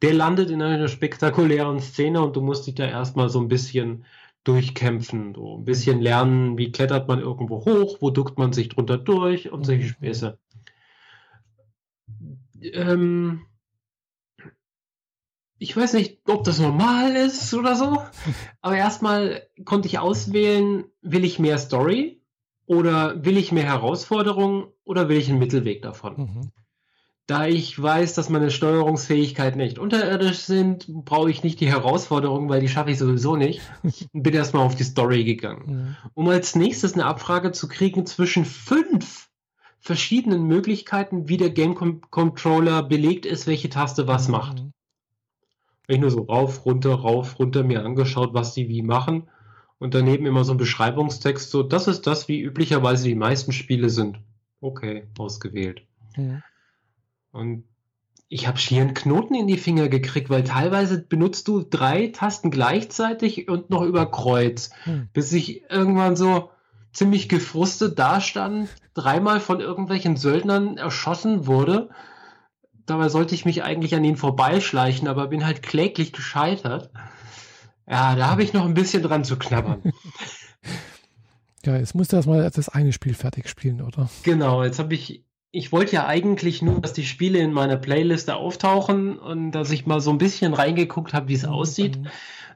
Der landet in einer spektakulären Szene und du musst dich da erstmal so ein bisschen durchkämpfen, so ein bisschen lernen, wie klettert man irgendwo hoch, wo duckt man sich drunter durch und solche mhm. Späße. Ähm, ich weiß nicht, ob das normal ist oder so, aber erstmal konnte ich auswählen, will ich mehr Story oder will ich mehr Herausforderungen oder will ich einen Mittelweg davon. Mhm. Da ich weiß, dass meine Steuerungsfähigkeiten echt unterirdisch sind, brauche ich nicht die Herausforderungen, weil die schaffe ich sowieso nicht. Und bin erstmal auf die Story gegangen. Mhm. Um als nächstes eine Abfrage zu kriegen zwischen fünf verschiedenen Möglichkeiten, wie der Game Controller belegt ist, welche Taste was mhm. macht ich nur so rauf, runter, rauf, runter mir angeschaut, was die wie machen. Und daneben immer so ein Beschreibungstext, so, das ist das, wie üblicherweise die meisten Spiele sind. Okay, ausgewählt. Ja. Und ich habe schier einen Knoten in die Finger gekriegt, weil teilweise benutzt du drei Tasten gleichzeitig und noch über Kreuz, hm. bis ich irgendwann so ziemlich gefrustet dastand, dreimal von irgendwelchen Söldnern erschossen wurde Dabei sollte ich mich eigentlich an ihn vorbeischleichen, aber bin halt kläglich gescheitert. Ja, da habe ich noch ein bisschen dran zu knabbern. ja, jetzt musst du erstmal das eine Spiel fertig spielen, oder? Genau, jetzt habe ich. Ich wollte ja eigentlich nur, dass die Spiele in meiner Playliste auftauchen und dass ich mal so ein bisschen reingeguckt habe, wie es mhm. aussieht.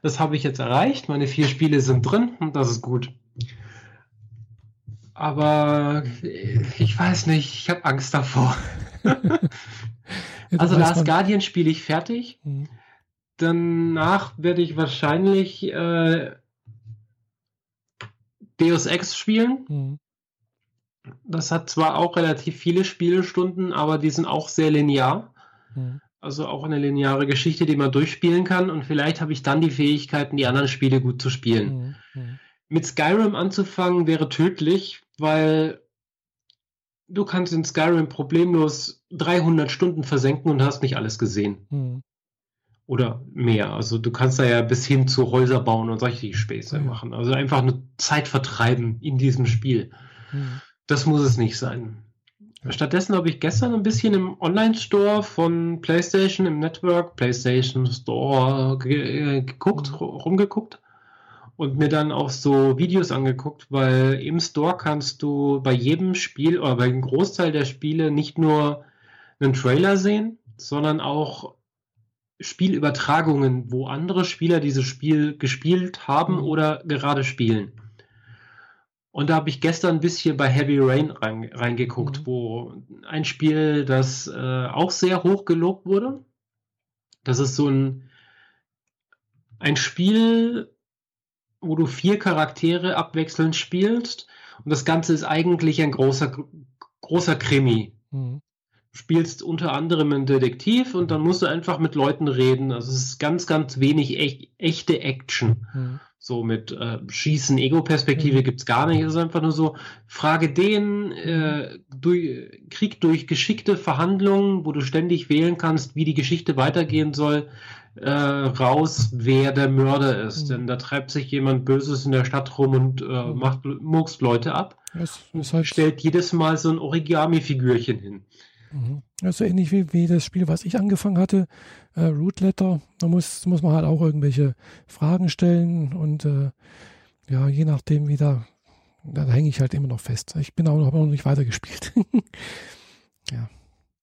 Das habe ich jetzt erreicht. Meine vier Spiele sind drin und das ist gut. Aber ich weiß nicht, ich habe Angst davor. Ja, also Last Guardian spiele ich fertig. Mhm. Danach werde ich wahrscheinlich äh, Deus Ex spielen. Mhm. Das hat zwar auch relativ viele Spielestunden, aber die sind auch sehr linear. Mhm. Also auch eine lineare Geschichte, die man durchspielen kann. Und vielleicht habe ich dann die Fähigkeiten, die anderen Spiele gut zu spielen. Mhm. Mhm. Mit Skyrim anzufangen wäre tödlich, weil du kannst in Skyrim problemlos 300 Stunden versenken und hast nicht alles gesehen. Mhm. Oder mehr. Also du kannst da ja bis hin zu Häuser bauen und solche Späße mhm. machen. Also einfach eine Zeit vertreiben in diesem Spiel. Mhm. Das muss es nicht sein. Stattdessen habe ich gestern ein bisschen im Online-Store von PlayStation im Network, PlayStation Store äh, geguckt, mhm. rumgeguckt und mir dann auch so Videos angeguckt, weil im Store kannst du bei jedem Spiel oder bei einem Großteil der Spiele nicht nur einen Trailer sehen, sondern auch Spielübertragungen, wo andere Spieler dieses Spiel gespielt haben mhm. oder gerade spielen. Und da habe ich gestern ein bisschen bei Heavy Rain rein, reingeguckt, mhm. wo ein Spiel, das äh, auch sehr hoch gelobt wurde. Das ist so ein, ein Spiel, wo du vier Charaktere abwechselnd spielst. Und das Ganze ist eigentlich ein großer, großer Krimi. Mhm. Spielst unter anderem einen Detektiv und dann musst du einfach mit Leuten reden. Also es ist ganz, ganz wenig echt, echte Action. Mhm. So mit äh, Schießen, Ego-Perspektive mhm. es gar nicht. Es ist einfach nur so, frage den, äh, durch, Krieg durch geschickte Verhandlungen, wo du ständig wählen kannst, wie die Geschichte weitergehen soll, äh, raus, wer der Mörder ist. Mhm. Denn da treibt sich jemand Böses in der Stadt rum und äh, mhm. macht murkst Leute ab. Das ist halt stellt jedes Mal so ein Origami-Figürchen hin. Mhm. Also ähnlich wie, wie das Spiel, was ich angefangen hatte, äh, Root Letter. Da muss, muss man halt auch irgendwelche Fragen stellen und äh, ja, je nachdem wie da, da hänge ich halt immer noch fest. Ich bin auch noch, noch nicht weitergespielt. ja.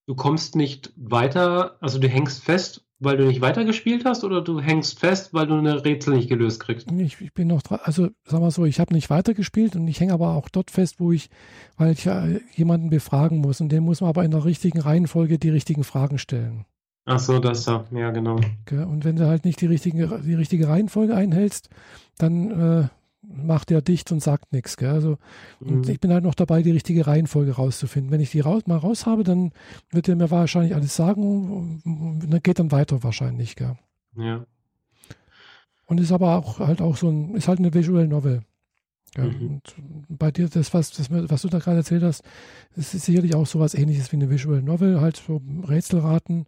Du kommst nicht weiter, also du hängst fest, weil du nicht weitergespielt hast oder du hängst fest, weil du eine Rätsel nicht gelöst kriegst? Ich, ich bin noch dran, also sag mal so, ich habe nicht weitergespielt und ich hänge aber auch dort fest, wo ich, weil ich ja jemanden befragen muss und dem muss man aber in der richtigen Reihenfolge die richtigen Fragen stellen. Ach so, das da, ja genau. Und wenn du halt nicht die, richtigen, die richtige Reihenfolge einhältst, dann äh, macht er dicht und sagt nichts. Also, und mhm. ich bin halt noch dabei, die richtige Reihenfolge rauszufinden. Wenn ich die raus, mal raus habe, dann wird er mir wahrscheinlich alles sagen und dann geht dann weiter wahrscheinlich. Gell? Ja. und ist aber auch halt auch so ein, ist halt eine Visual Novel. Ja, mhm. Und bei dir, das was, das, was du da gerade erzählt hast, ist sicherlich auch sowas ähnliches wie eine Visual Novel, halt so Rätselraten,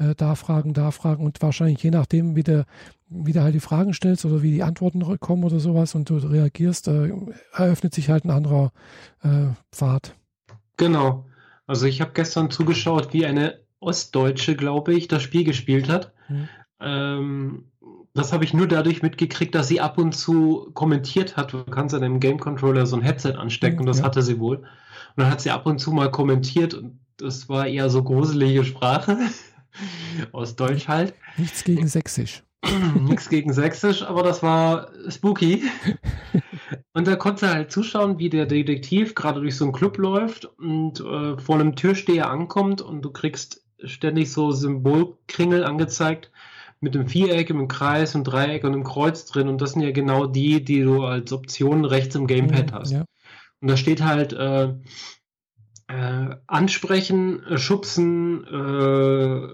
äh, da fragen, da fragen und wahrscheinlich je nachdem, wie der, wie du halt die Fragen stellst oder wie die Antworten kommen oder sowas und du reagierst, äh, eröffnet sich halt ein anderer äh, Pfad. Genau. Also ich habe gestern zugeschaut, wie eine Ostdeutsche, glaube ich, das Spiel gespielt hat. Mhm. Ähm, das habe ich nur dadurch mitgekriegt, dass sie ab und zu kommentiert hat. Du kannst an dem Game Controller so ein Headset anstecken mhm, und das ja. hatte sie wohl. Und dann hat sie ab und zu mal kommentiert und das war eher so gruselige Sprache. Aus Deutsch halt. Nichts gegen Sächsisch. Nichts gegen Sächsisch, aber das war spooky. Und da konnte halt zuschauen, wie der Detektiv gerade durch so einen Club läuft und äh, vor einem Türsteher ankommt und du kriegst ständig so Symbolkringel angezeigt mit einem Viereck, einem Kreis, einem Dreieck und einem Kreuz drin. Und das sind ja genau die, die du als Option rechts im Gamepad mhm, hast. Ja. Und da steht halt äh, äh, ansprechen, äh, schubsen, äh,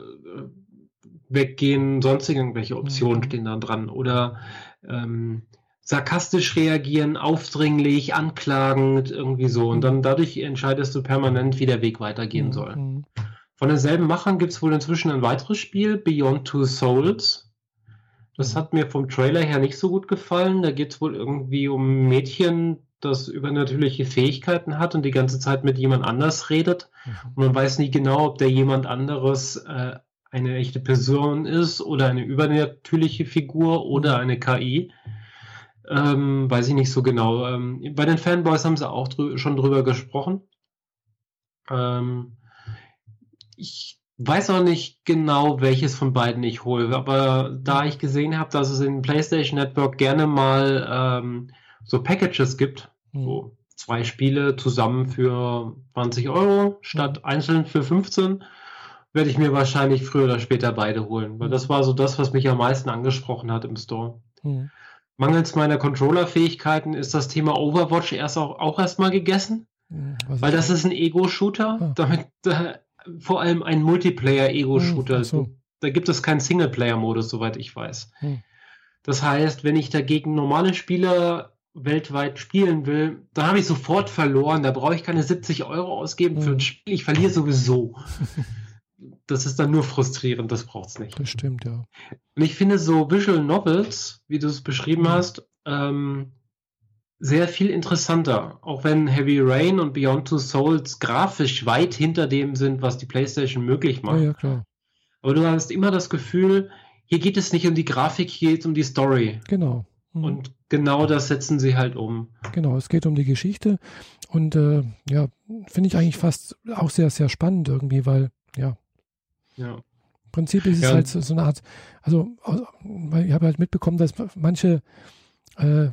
weggehen, sonstige irgendwelche Optionen mhm. stehen da dran. Oder ähm, sarkastisch reagieren, aufdringlich, anklagend, irgendwie so. Und dann dadurch entscheidest du permanent, wie der Weg weitergehen mhm. soll. Mhm. Von denselben Machern gibt es wohl inzwischen ein weiteres Spiel, Beyond Two Souls. Das hat mir vom Trailer her nicht so gut gefallen. Da geht es wohl irgendwie um Mädchen, das übernatürliche Fähigkeiten hat und die ganze Zeit mit jemand anders redet. Mhm. Und man weiß nie genau, ob der jemand anderes äh, eine echte Person ist oder eine übernatürliche Figur oder mhm. eine KI. Ähm, weiß ich nicht so genau. Ähm, bei den Fanboys haben sie auch drü schon drüber gesprochen. Ähm, ich weiß auch nicht genau, welches von beiden ich hole, aber da ich gesehen habe, dass es in PlayStation Network gerne mal ähm, so Packages gibt, mhm. so zwei Spiele zusammen für 20 Euro statt mhm. einzeln für 15, werde ich mir wahrscheinlich früher oder später beide holen, weil mhm. das war so das, was mich am meisten angesprochen hat im Store. Mhm. Mangels meiner Controller-Fähigkeiten ist das Thema Overwatch erst auch, auch erstmal gegessen. Mhm, weil das ist ein Ego-Shooter. Ah. Damit, da, vor allem ein Multiplayer-Ego-Shooter. So. Da gibt es keinen Singleplayer-Modus, soweit ich weiß. Hm. Das heißt, wenn ich dagegen normale Spieler weltweit spielen will, dann habe ich sofort verloren. Da brauche ich keine 70 Euro ausgeben für ein Spiel. Ich verliere sowieso. das ist dann nur frustrierend, das braucht es nicht. Das stimmt, ja. Und ich finde so Visual Novels, wie du es beschrieben hm. hast, ähm, sehr viel interessanter. Auch wenn Heavy Rain und Beyond Two Souls grafisch weit hinter dem sind, was die PlayStation möglich macht. Ja, ja, klar. Aber du hast immer das Gefühl, hier geht es nicht um die Grafik, hier geht es um die Story. Genau. Mhm. Und genau das setzen sie halt um. Genau, es geht um die Geschichte. Und äh, ja, finde ich eigentlich fast auch sehr, sehr spannend irgendwie, weil, ja. Ja. Im Prinzip ist es ja. halt so, so, eine Art, also, ich habe halt mitbekommen, dass manche äh,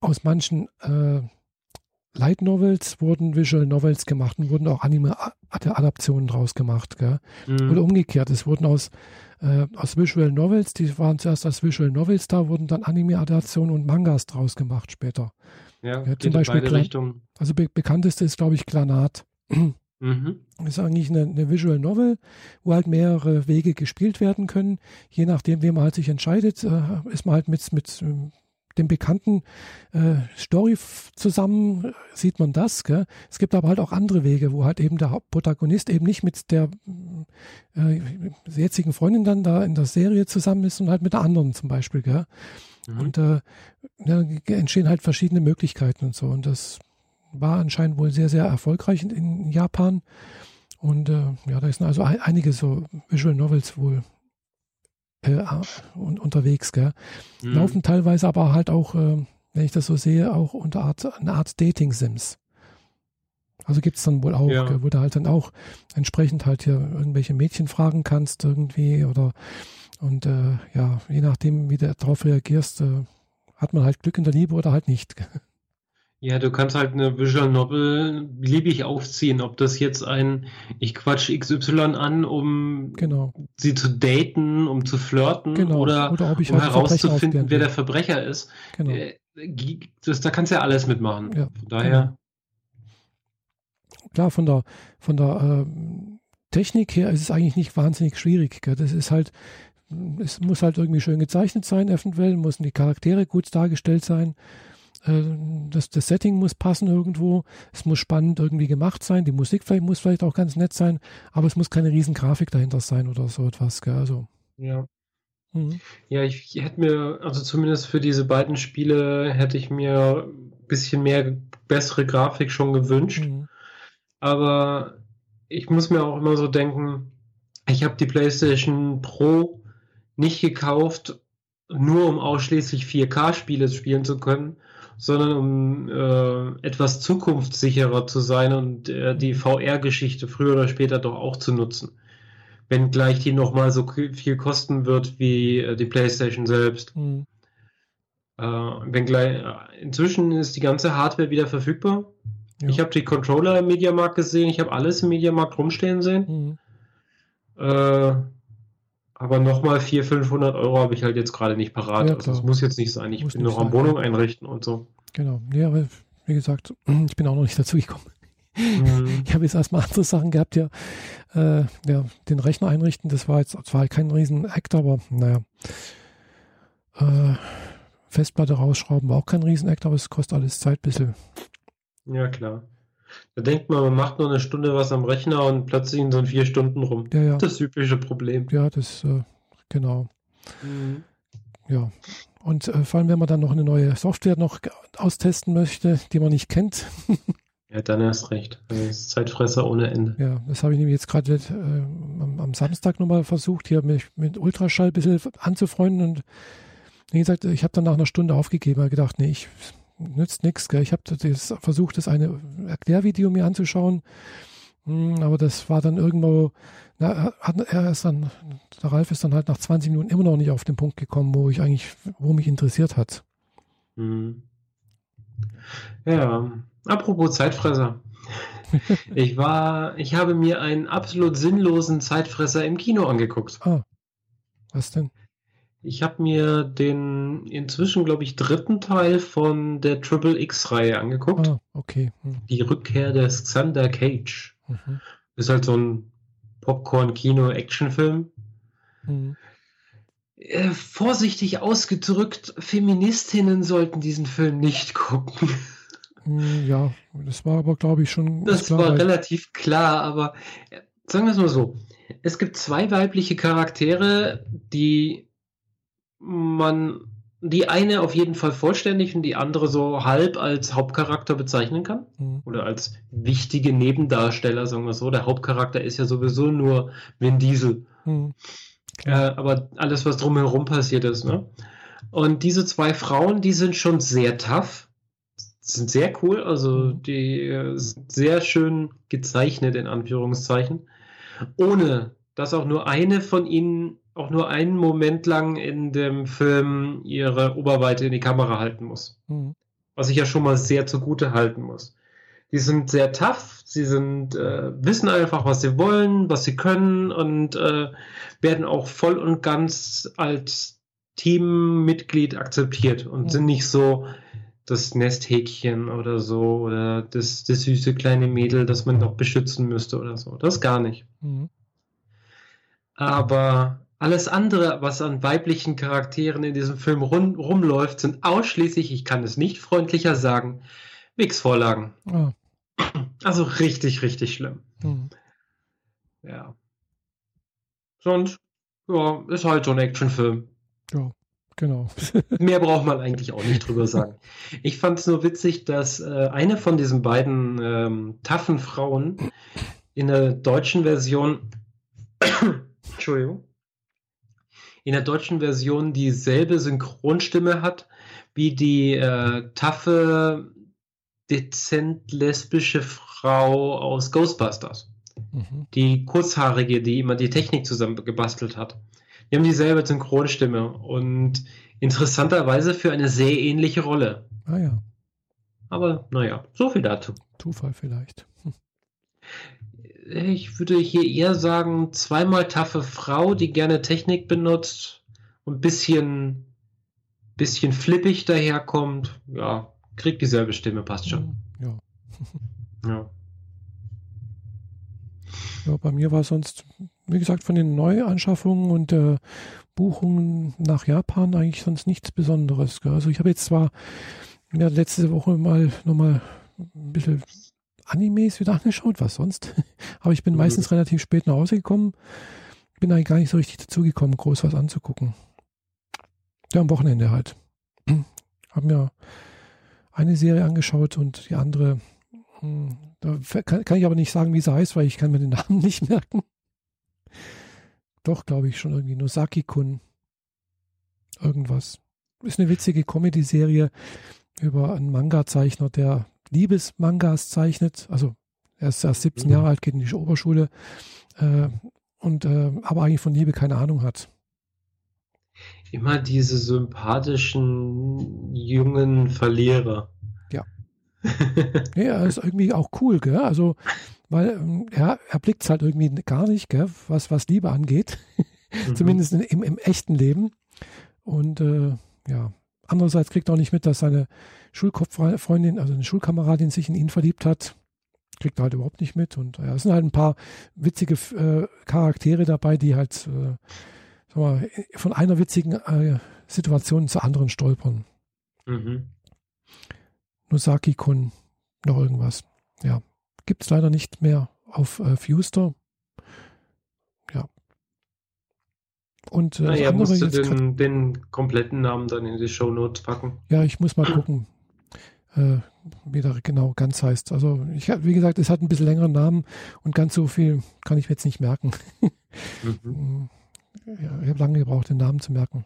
aus manchen äh, Light Novels wurden Visual Novels gemacht und wurden auch Anime-Adaptionen draus gemacht. Gell? Mhm. Oder umgekehrt, es wurden aus, äh, aus Visual Novels, die waren zuerst als Visual Novels da, wurden dann Anime-Adaptionen und Mangas draus gemacht später. Ja, ja zum Beispiel. Klan, also be bekannteste ist, glaube ich, Glanat. Mhm. Das ist eigentlich eine, eine, Visual Novel, wo halt mehrere Wege gespielt werden können. Je nachdem, wie man halt sich entscheidet, äh, ist man halt mit, mit dem bekannten äh, Story zusammen sieht man das. Gell? Es gibt aber halt auch andere Wege, wo halt eben der Protagonist eben nicht mit der äh, jetzigen Freundin dann da in der Serie zusammen ist und halt mit der anderen zum Beispiel. Gell? Mhm. Und äh, ja, entstehen halt verschiedene Möglichkeiten und so. Und das war anscheinend wohl sehr, sehr erfolgreich in, in Japan. Und äh, ja, da sind also einige so Visual Novels wohl äh, unterwegs. Gell? Mhm. Laufen teilweise aber halt auch, äh, wenn ich das so sehe, auch unter Art, eine Art Dating-Sims. Also gibt es dann wohl auch, ja. wo du halt dann auch entsprechend halt hier irgendwelche Mädchen fragen kannst irgendwie oder und äh, ja, je nachdem, wie du darauf reagierst, äh, hat man halt Glück in der Liebe oder halt nicht. Ja, du kannst halt eine Visual Novel beliebig aufziehen, ob das jetzt ein ich quatsch XY an, um genau. sie zu daten, um zu flirten genau. oder, oder um halt herauszufinden, wer der Verbrecher ist. Genau. Äh, das, da kannst du ja alles mitmachen. Ja, von daher. Genau. Klar, von der, von der äh, Technik her ist es eigentlich nicht wahnsinnig schwierig. Gell? Das ist halt, es muss halt irgendwie schön gezeichnet sein, eventuell, müssen die Charaktere gut dargestellt sein. Äh, das, das Setting muss passen irgendwo. Es muss spannend irgendwie gemacht sein. Die Musik vielleicht, muss vielleicht auch ganz nett sein, aber es muss keine riesen Grafik dahinter sein oder so etwas. Gell? Also, ja. Mhm. Ja, ich hätte mir, also zumindest für diese beiden Spiele hätte ich mir ein bisschen mehr bessere Grafik schon gewünscht. Mhm. Aber ich muss mir auch immer so denken, ich habe die PlayStation Pro nicht gekauft, nur um ausschließlich 4K-Spiele spielen zu können, sondern um äh, etwas zukunftssicherer zu sein und äh, die VR-Geschichte früher oder später doch auch zu nutzen. Wenn gleich die nochmal so viel kosten wird wie äh, die PlayStation selbst. Mhm. Wenn gleich, äh, inzwischen ist die ganze Hardware wieder verfügbar. Ja. Ich habe die Controller im Mediamarkt gesehen, ich habe alles im Mediamarkt rumstehen sehen. Mhm. Aber nochmal 400, 500 Euro habe ich halt jetzt gerade nicht parat. Ja, also das muss jetzt nicht sein. Ich muss bin noch am Wohnung einrichten und so. Genau. Ja, aber wie gesagt, ich bin auch noch nicht dazu gekommen. Mhm. Ich habe jetzt erstmal andere Sachen gehabt, ja. Äh, ja, den Rechner einrichten, das war jetzt zwar kein Riesen-Act, aber naja. Äh, Festplatte rausschrauben war auch kein Riesen-Act, aber es kostet alles Zeit ein bisschen. Ja, klar. Da denkt man, man macht nur eine Stunde was am Rechner und plötzlich in so vier Stunden rum. Ja, ja. Das übliche Problem. Ja, das, äh, genau. Mhm. Ja. Und äh, vor allem, wenn man dann noch eine neue Software noch austesten möchte, die man nicht kennt. ja, dann erst recht. Das ist Zeitfresser ohne Ende. Ja, das habe ich nämlich jetzt gerade äh, am, am, Samstag nochmal versucht, hier mich mit Ultraschall ein bisschen anzufreunden und wie gesagt, ich habe dann nach einer Stunde aufgegeben, habe gedacht, nee, ich nützt nichts. Ich habe versucht, das eine Erklärvideo mir anzuschauen, hm, aber das war dann irgendwo, na, er ist dann, der Ralf ist dann halt nach 20 Minuten immer noch nicht auf den Punkt gekommen, wo ich eigentlich, wo mich interessiert hat. Mhm. Ja, apropos Zeitfresser. ich war, ich habe mir einen absolut sinnlosen Zeitfresser im Kino angeguckt. Ah, was denn? Ich habe mir den inzwischen, glaube ich, dritten Teil von der Triple X-Reihe angeguckt. Ah, okay. Hm. Die Rückkehr des Xander Cage. Mhm. Ist halt so ein Popcorn-Kino-Actionfilm. Mhm. Äh, vorsichtig ausgedrückt, Feministinnen sollten diesen Film nicht gucken. Hm, ja, das war aber, glaube ich, schon. Das war relativ klar, aber äh, sagen wir es mal so. Es gibt zwei weibliche Charaktere, die man die eine auf jeden Fall vollständig und die andere so halb als Hauptcharakter bezeichnen kann. Mhm. Oder als wichtige Nebendarsteller, sagen wir so. Der Hauptcharakter ist ja sowieso nur Vin Diesel. Mhm. Äh, aber alles, was drumherum passiert ist. Ne? Und diese zwei Frauen, die sind schon sehr tough. Sind sehr cool, also mhm. die äh, sind sehr schön gezeichnet, in Anführungszeichen. Ohne dass auch nur eine von ihnen auch nur einen Moment lang in dem Film ihre Oberweite in die Kamera halten muss. Mhm. Was ich ja schon mal sehr zugute halten muss. Die sind sehr tough, sie sind, äh, wissen einfach, was sie wollen, was sie können und äh, werden auch voll und ganz als Teammitglied akzeptiert und mhm. sind nicht so das Nesthäkchen oder so oder das, das süße kleine Mädel, das man doch beschützen müsste oder so. Das gar nicht. Mhm. Aber alles andere, was an weiblichen Charakteren in diesem Film rum, rumläuft, sind ausschließlich, ich kann es nicht freundlicher sagen, Mix-Vorlagen. Oh. Also richtig, richtig schlimm. Mhm. Ja. Sonst, ja, ist halt so ein Actionfilm. Ja, genau. Mehr braucht man eigentlich auch nicht drüber sagen. Ich fand es nur witzig, dass äh, eine von diesen beiden ähm, taffen Frauen in der deutschen Version Entschuldigung, in der deutschen Version dieselbe Synchronstimme hat wie die äh, taffe, dezent lesbische Frau aus Ghostbusters. Mhm. Die kurzhaarige, die immer die Technik zusammengebastelt hat. Die haben dieselbe Synchronstimme und interessanterweise für eine sehr ähnliche Rolle. Ah ja. Aber naja, so viel dazu. Zufall vielleicht. Hm ich würde hier eher sagen, zweimal taffe Frau, die gerne Technik benutzt und bisschen, bisschen flippig daherkommt. Ja, kriegt dieselbe Stimme, passt schon. Ja. ja. Ja, bei mir war sonst, wie gesagt, von den Neuanschaffungen und äh, Buchungen nach Japan eigentlich sonst nichts Besonderes. Gell? Also ich habe jetzt zwar ja, letzte Woche mal nochmal ein bisschen Animes wieder angeschaut, was sonst. Aber ich bin mhm. meistens relativ spät nach Hause gekommen. Bin eigentlich gar nicht so richtig dazugekommen, groß was anzugucken. Ja, am Wochenende halt. Hab mir eine Serie angeschaut und die andere, hm, da kann, kann, ich aber nicht sagen, wie sie heißt, weil ich kann mir den Namen nicht merken. Doch, glaube ich schon irgendwie. Nosaki-kun. Irgendwas. Ist eine witzige Comedy-Serie über einen Manga-Zeichner, der Liebesmangas zeichnet. Also er ist erst 17 mhm. Jahre alt, geht in die Oberschule äh, und äh, aber eigentlich von Liebe keine Ahnung hat. Immer diese sympathischen jungen Verlierer. Ja. ja, er ist irgendwie auch cool, gell? Also, weil ähm, er, er blickt es halt irgendwie gar nicht, gell? Was, was Liebe angeht. Mhm. Zumindest im, im echten Leben. Und äh, ja, andererseits kriegt er auch nicht mit, dass seine Schulkopffreundin, also eine Schulkameradin sich in ihn verliebt hat. Kriegt er halt überhaupt nicht mit. Und ja, es sind halt ein paar witzige äh, Charaktere dabei, die halt äh, mal, von einer witzigen äh, Situation zur anderen stolpern. Mhm. Nusaki-kun, noch irgendwas. Ja, gibt es leider nicht mehr auf äh, Fuster. Ja. Und äh, naja, musst du den, den, kompletten Namen dann in die Show Notes packen. Ja, ich muss mal gucken, äh, wie der genau ganz heißt. Also, ich wie gesagt, es hat ein bisschen längeren Namen und ganz so viel kann ich mir jetzt nicht merken. mhm. ja, ich habe lange gebraucht, den Namen zu merken.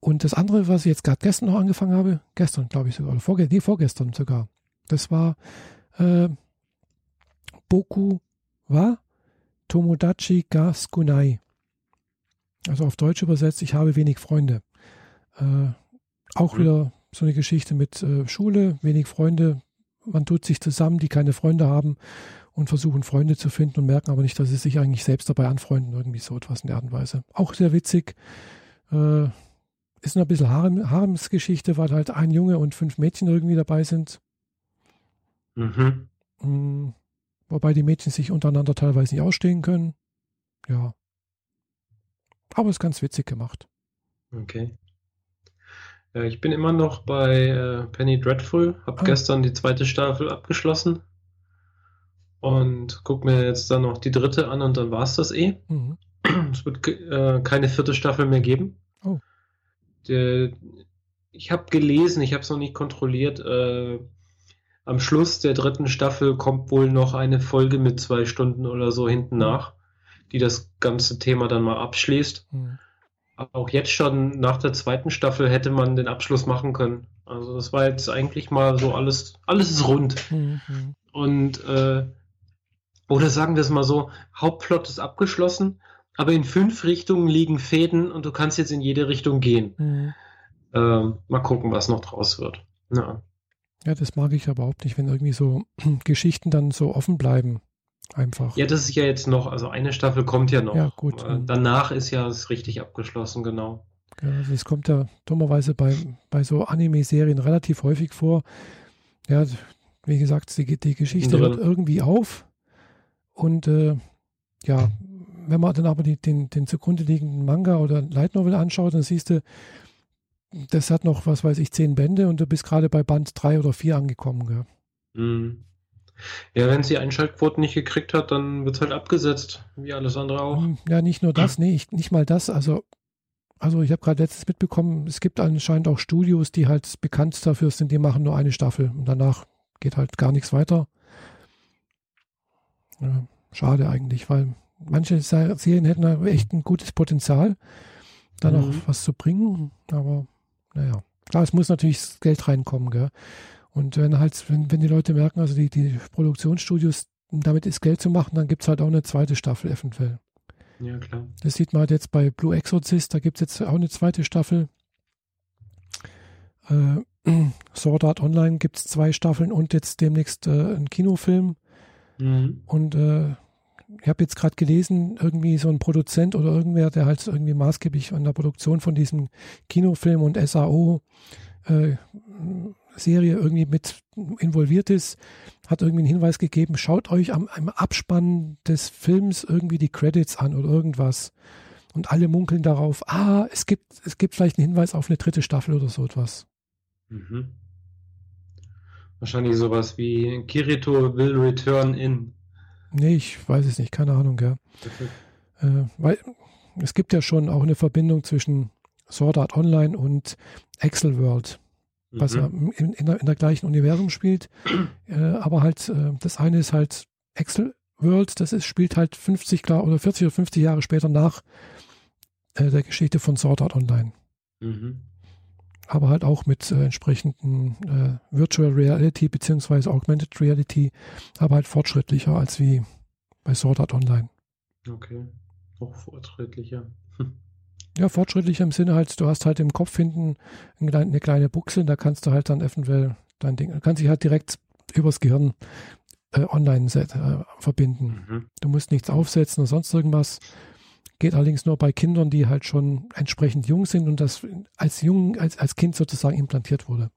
Und das andere, was ich jetzt gerade gestern noch angefangen habe, gestern glaube ich sogar, oder vorge nee, vorgestern sogar, das war äh, Boku wa Tomodachi ga Skunai. Also auf Deutsch übersetzt, ich habe wenig Freunde. Äh, auch mhm. wieder so eine Geschichte mit äh, Schule, wenig Freunde. Man tut sich zusammen, die keine Freunde haben und versuchen Freunde zu finden und merken aber nicht, dass sie sich eigentlich selbst dabei anfreunden. Irgendwie so etwas in der Art und Weise. Auch sehr witzig. Äh, ist noch ein bisschen Harem, Haremsgeschichte, weil halt ein Junge und fünf Mädchen irgendwie dabei sind. Mhm. Mhm. Wobei die Mädchen sich untereinander teilweise nicht ausstehen können. Ja. Aber ist ganz witzig gemacht. Okay. Ja, ich bin immer noch bei äh, Penny Dreadful. Hab ah. gestern die zweite Staffel abgeschlossen. Und guck mir jetzt dann noch die dritte an und dann war es das eh. Mhm. Es wird äh, keine vierte Staffel mehr geben. Oh. Der, ich habe gelesen, ich habe es noch nicht kontrolliert. Äh, am Schluss der dritten Staffel kommt wohl noch eine Folge mit zwei Stunden oder so hinten mhm. nach, die das ganze Thema dann mal abschließt. Mhm. Auch jetzt schon nach der zweiten Staffel hätte man den Abschluss machen können. Also das war jetzt eigentlich mal so alles, alles ist rund. Mhm. Und äh, oder sagen wir es mal so, Hauptplot ist abgeschlossen, aber in fünf Richtungen liegen Fäden und du kannst jetzt in jede Richtung gehen. Mhm. Ähm, mal gucken, was noch draus wird. Ja. ja, das mag ich aber überhaupt nicht, wenn irgendwie so Geschichten dann so offen bleiben. Einfach. Ja, das ist ja jetzt noch, also eine Staffel kommt ja noch. Ja, gut. Äh, danach ist ja es richtig abgeschlossen, genau. Ja, also es kommt ja dummerweise bei, bei so Anime-Serien relativ häufig vor. Ja, wie gesagt, die, die Geschichte hört irgendwie auf und äh, ja, wenn man dann aber die, den, den zugrunde liegenden Manga oder Light Novel anschaut, dann siehst du, das hat noch, was weiß ich, zehn Bände und du bist gerade bei Band drei oder vier angekommen. Gell? Mhm. Ja, wenn sie Einschaltquoten nicht gekriegt hat, dann wird es halt abgesetzt, wie alles andere auch. Hm, ja, nicht nur das, nee, ich, nicht mal das. Also, also ich habe gerade letztens mitbekommen, es gibt anscheinend auch Studios, die halt bekannt dafür sind, die machen nur eine Staffel und danach geht halt gar nichts weiter. Ja, schade eigentlich, weil manche Serien hätten echt ein gutes Potenzial, da noch mhm. was zu bringen. Aber naja, klar, es muss natürlich Geld reinkommen, gell? Und wenn halt, wenn, wenn die Leute merken, also die, die Produktionsstudios, damit ist Geld zu machen, dann gibt es halt auch eine zweite Staffel eventuell. Ja, klar. Das sieht man halt jetzt bei Blue Exorcist, da gibt es jetzt auch eine zweite Staffel. Äh, Sword Art Online gibt es zwei Staffeln und jetzt demnächst äh, ein Kinofilm. Mhm. Und äh, ich habe jetzt gerade gelesen, irgendwie so ein Produzent oder irgendwer, der halt irgendwie maßgeblich an der Produktion von diesem Kinofilm und SAO äh, Serie irgendwie mit involviert ist, hat irgendwie einen Hinweis gegeben, schaut euch am, am Abspann des Films irgendwie die Credits an oder irgendwas. und alle munkeln darauf, ah, es gibt, es gibt vielleicht einen Hinweis auf eine dritte Staffel oder so etwas. Mhm. Wahrscheinlich sowas wie Kirito will return in. Nee, ich weiß es nicht, keine Ahnung, ja. Äh, weil es gibt ja schon auch eine Verbindung zwischen Sword Art Online und Excel World, was mhm. ja in, in, der, in, der, gleichen Universum spielt. Äh, aber halt, äh, das eine ist halt Excel World, das ist, spielt halt 50 oder 40 oder 50 Jahre später nach äh, der Geschichte von Sword Art Online. Mhm. Aber halt auch mit äh, entsprechenden äh, Virtual Reality beziehungsweise Augmented Reality, aber halt fortschrittlicher als wie bei Sword Art Online. Okay, auch fortschrittlicher. Ja, fortschrittlicher im Sinne halt, du hast halt im Kopf hinten eine kleine Buchse, da kannst du halt dann eventuell dein Ding, kannst dich halt direkt übers Gehirn äh, online äh, verbinden. Mhm. Du musst nichts aufsetzen oder sonst irgendwas. Geht allerdings nur bei Kindern, die halt schon entsprechend jung sind und das als jung, als, als Kind sozusagen implantiert wurde.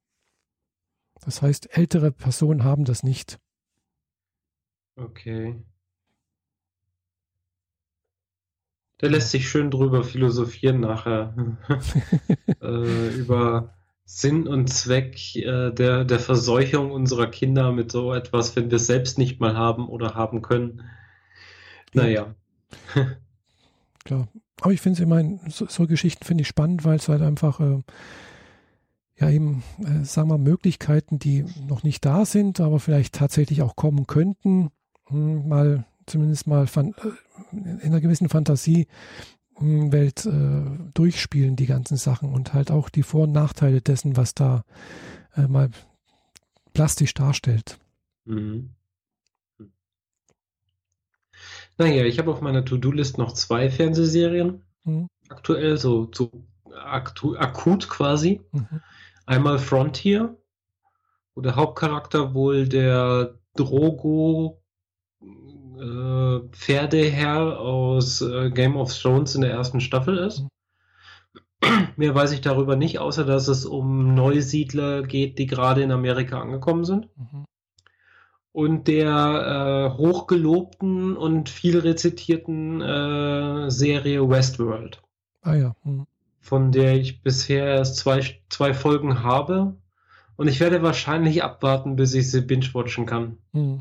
Das heißt, ältere Personen haben das nicht. Okay. Der lässt sich schön drüber philosophieren nachher. äh, über Sinn und Zweck äh, der, der Verseuchung unserer Kinder mit so etwas, wenn wir es selbst nicht mal haben oder haben können. Naja. Klar. Aber ich finde es immer, so, so, Geschichten finde ich spannend, weil es halt einfach, äh, ja eben, äh, sagen wir, Möglichkeiten, die noch nicht da sind, aber vielleicht tatsächlich auch kommen könnten, hm, mal zumindest mal äh, in einer gewissen Fantasie Welt äh, durchspielen, die ganzen Sachen und halt auch die Vor- und Nachteile dessen, was da äh, mal plastisch darstellt. Mhm. Naja, ich habe auf meiner To-Do-List noch zwei Fernsehserien mhm. aktuell, so, so aktu akut quasi. Mhm. Einmal Frontier, wo der Hauptcharakter wohl der Drogo äh, Pferdeherr aus äh, Game of Thrones in der ersten Staffel ist. Mehr weiß ich darüber nicht, außer dass es um Neusiedler geht, die gerade in Amerika angekommen sind. Mhm. Und der äh, hochgelobten und viel rezitierten äh, Serie Westworld. Ah ja. Mhm. Von der ich bisher erst zwei, zwei Folgen habe. Und ich werde wahrscheinlich abwarten, bis ich sie binge-watchen kann. Mhm.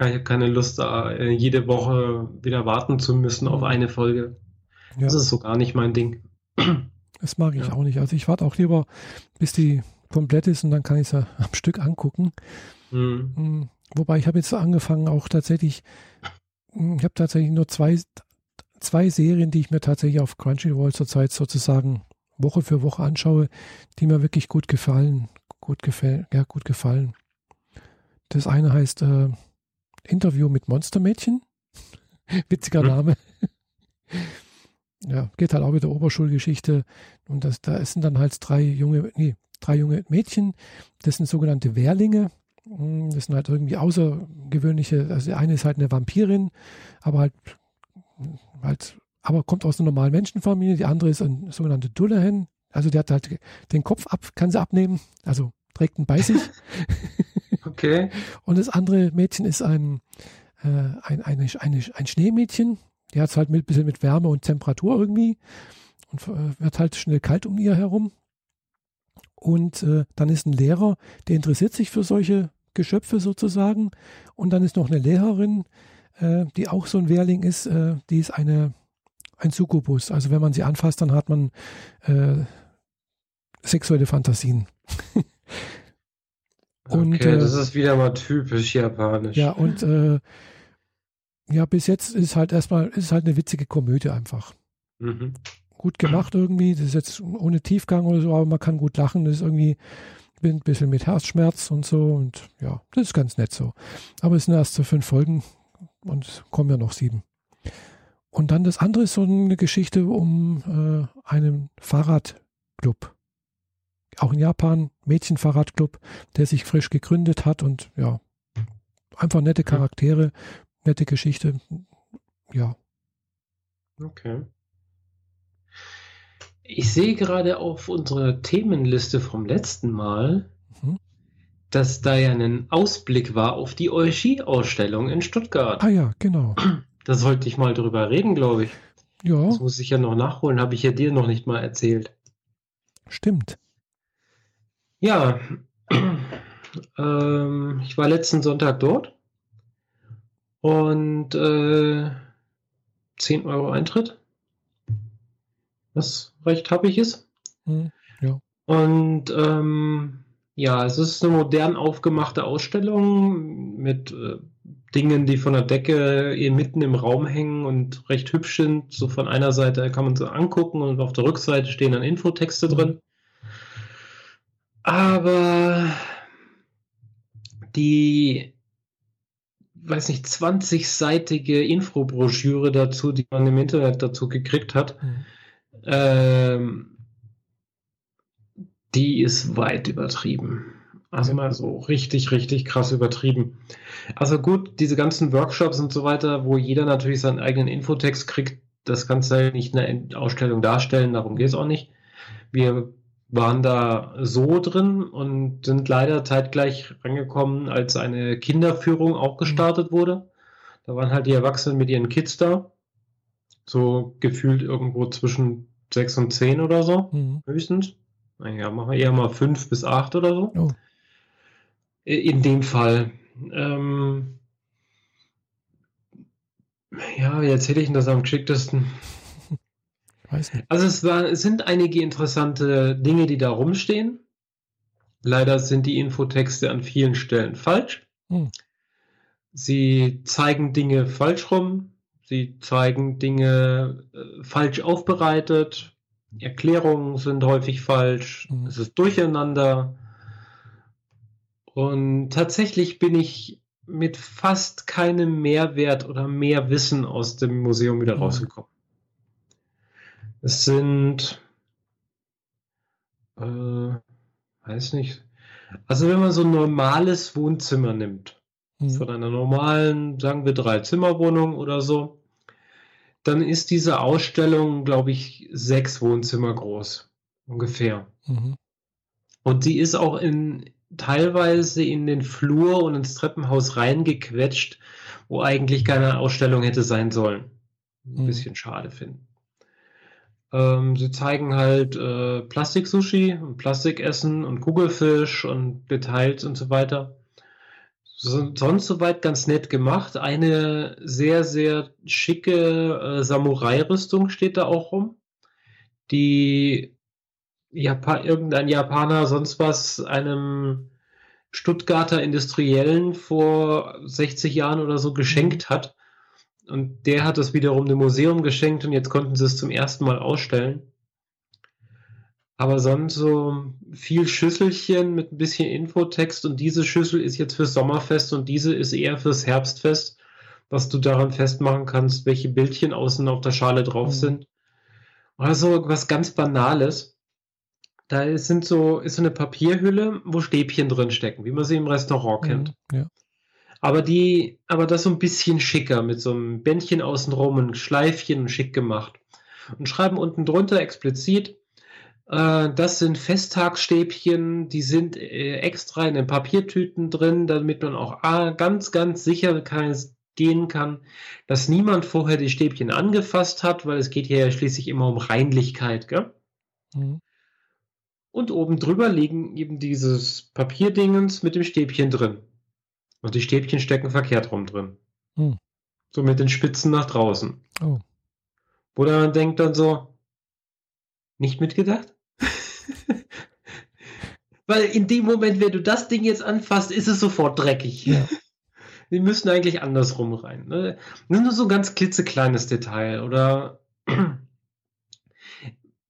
Ich habe keine Lust, äh, jede Woche wieder warten zu müssen auf mhm. eine Folge. Ja. Das ist so gar nicht mein Ding. Das mag ich ja. auch nicht. Also ich warte auch lieber, bis die komplett ist und dann kann ich sie am Stück angucken. Mhm. Mm, wobei ich habe jetzt angefangen, auch tatsächlich, mm, ich habe tatsächlich nur zwei, zwei Serien, die ich mir tatsächlich auf Crunchyroll zurzeit sozusagen Woche für Woche anschaue, die mir wirklich gut gefallen. Gut gefällt, ja, gut gefallen. Das eine heißt äh, Interview mit Monstermädchen. Witziger hm. Name. ja, geht halt auch wieder Oberschulgeschichte. Und das, da sind dann halt drei junge, nee, drei junge Mädchen. Das sind sogenannte Wehrlinge. Hm, das sind halt irgendwie außergewöhnliche, also eine ist halt eine Vampirin, aber halt, halt, aber kommt aus einer normalen Menschenfamilie. Die andere ist eine sogenannte Dullahan. Also der hat halt den Kopf ab, kann sie abnehmen, also trägt ihn bei sich. Okay. Und das andere Mädchen ist ein, äh, ein, eine, eine, ein Schneemädchen. Die hat es halt ein bisschen mit Wärme und Temperatur irgendwie und äh, wird halt schnell kalt um ihr herum. Und äh, dann ist ein Lehrer, der interessiert sich für solche Geschöpfe sozusagen. Und dann ist noch eine Lehrerin, äh, die auch so ein Wehrling ist. Äh, die ist eine, ein Succubus. Also wenn man sie anfasst, dann hat man äh, sexuelle Fantasien. Und, okay, das äh, ist wieder mal typisch japanisch. Ja, und äh, ja, bis jetzt ist halt erstmal, ist halt eine witzige Komödie einfach. Mhm. Gut gemacht irgendwie, das ist jetzt ohne Tiefgang oder so, aber man kann gut lachen, das ist irgendwie ein bisschen mit Herzschmerz und so und ja, das ist ganz nett so. Aber es sind erst so fünf Folgen und kommen ja noch sieben. Und dann das andere ist so eine Geschichte um äh, einen Fahrradclub auch in Japan, Mädchenfahrradclub, der sich frisch gegründet hat und ja, einfach nette Charaktere, nette Geschichte. Ja. Okay. Ich sehe gerade auf unserer Themenliste vom letzten Mal, mhm. dass da ja ein Ausblick war auf die Oishi-Ausstellung in Stuttgart. Ah ja, genau. Da sollte ich mal drüber reden, glaube ich. Ja. Das muss ich ja noch nachholen, habe ich ja dir noch nicht mal erzählt. Stimmt. Ja, ähm, ich war letzten Sonntag dort und äh, 10 Euro Eintritt, was recht happig ist. Hm, ja. Und ähm, ja, es ist eine modern aufgemachte Ausstellung mit äh, Dingen, die von der Decke mitten im Raum hängen und recht hübsch sind. So von einer Seite kann man sie angucken und auf der Rückseite stehen dann Infotexte drin. Aber die, weiß nicht, 20-seitige Infobroschüre dazu, die man im Internet dazu gekriegt hat, mhm. ähm, die ist weit übertrieben. Also mal so richtig, richtig krass übertrieben. Also gut, diese ganzen Workshops und so weiter, wo jeder natürlich seinen eigenen Infotext kriegt, das kannst du halt nicht in der Ausstellung darstellen, darum geht es auch nicht. Wir waren da so drin und sind leider zeitgleich rangekommen, als eine Kinderführung auch mhm. gestartet wurde. Da waren halt die Erwachsenen mit ihren Kids da. So gefühlt irgendwo zwischen sechs und zehn oder so, mhm. höchstens. Naja, machen wir eher mal fünf bis acht oder so. Oh. In dem Fall. Ähm, ja, wie erzähle ich denn das am geschicktesten? Also es, war, es sind einige interessante Dinge, die da rumstehen. Leider sind die Infotexte an vielen Stellen falsch. Hm. Sie zeigen Dinge falsch rum. Sie zeigen Dinge äh, falsch aufbereitet. Erklärungen sind häufig falsch. Hm. Es ist durcheinander. Und tatsächlich bin ich mit fast keinem Mehrwert oder mehr Wissen aus dem Museum wieder hm. rausgekommen. Es sind, äh, weiß nicht. Also wenn man so ein normales Wohnzimmer nimmt, mhm. von einer normalen, sagen wir drei Zimmerwohnung oder so, dann ist diese Ausstellung, glaube ich, sechs Wohnzimmer groß, ungefähr. Mhm. Und sie ist auch in teilweise in den Flur und ins Treppenhaus reingequetscht, wo eigentlich keine Ausstellung hätte sein sollen. Ein mhm. bisschen schade finden. Ähm, sie zeigen halt äh, Plastik-Sushi und Plastikessen und Kugelfisch und Details und so weiter. So, sonst soweit ganz nett gemacht. Eine sehr, sehr schicke äh, Samurai-Rüstung steht da auch rum, die Japan irgendein Japaner sonst was einem Stuttgarter Industriellen vor 60 Jahren oder so geschenkt hat. Und der hat das wiederum dem Museum geschenkt und jetzt konnten sie es zum ersten Mal ausstellen. Aber sonst so viel Schüsselchen mit ein bisschen Infotext und diese Schüssel ist jetzt fürs Sommerfest und diese ist eher fürs Herbstfest, was du daran festmachen kannst, welche Bildchen außen auf der Schale drauf mhm. sind. Also was ganz Banales. Da sind so, ist so eine Papierhülle, wo Stäbchen drin stecken, wie man sie im Restaurant mhm, kennt. Ja. Aber die, aber das so ein bisschen schicker, mit so einem Bändchen außenrum und Schleifchen schick gemacht. Und schreiben unten drunter explizit, äh, das sind Festtagsstäbchen, die sind äh, extra in den Papiertüten drin, damit man auch ah, ganz, ganz sicher kann, gehen kann, dass niemand vorher die Stäbchen angefasst hat, weil es geht hier ja schließlich immer um Reinlichkeit, gell? Mhm. Und oben drüber liegen eben dieses Papierdingens mit dem Stäbchen drin. Und die Stäbchen stecken verkehrt rum drin. Hm. So mit den Spitzen nach draußen. Oh. Wo man denkt dann so, nicht mitgedacht? Weil in dem Moment, wenn du das Ding jetzt anfasst, ist es sofort dreckig. Ja. Die müssen eigentlich andersrum rein. Ne? Nur so ein ganz klitzekleines Detail. Oder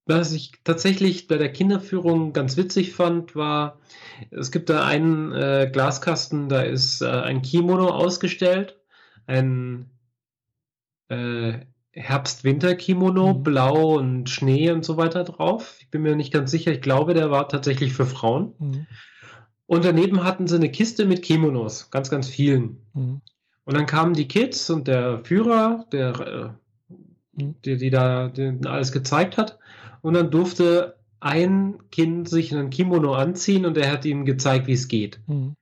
was ich tatsächlich bei der Kinderführung ganz witzig fand, war, es gibt da einen äh, Glaskasten, da ist äh, ein Kimono ausgestellt, ein äh, Herbst-Winter-Kimono, mhm. Blau und Schnee und so weiter drauf. Ich bin mir nicht ganz sicher, ich glaube, der war tatsächlich für Frauen. Mhm. Und daneben hatten sie eine Kiste mit Kimonos, ganz, ganz vielen. Mhm. Und dann kamen die Kids und der Führer, der, äh, mhm. die, die da die alles gezeigt hat, und dann durfte ein Kind sich einen Kimono anziehen und er hat ihm gezeigt, wie es geht. Mhm.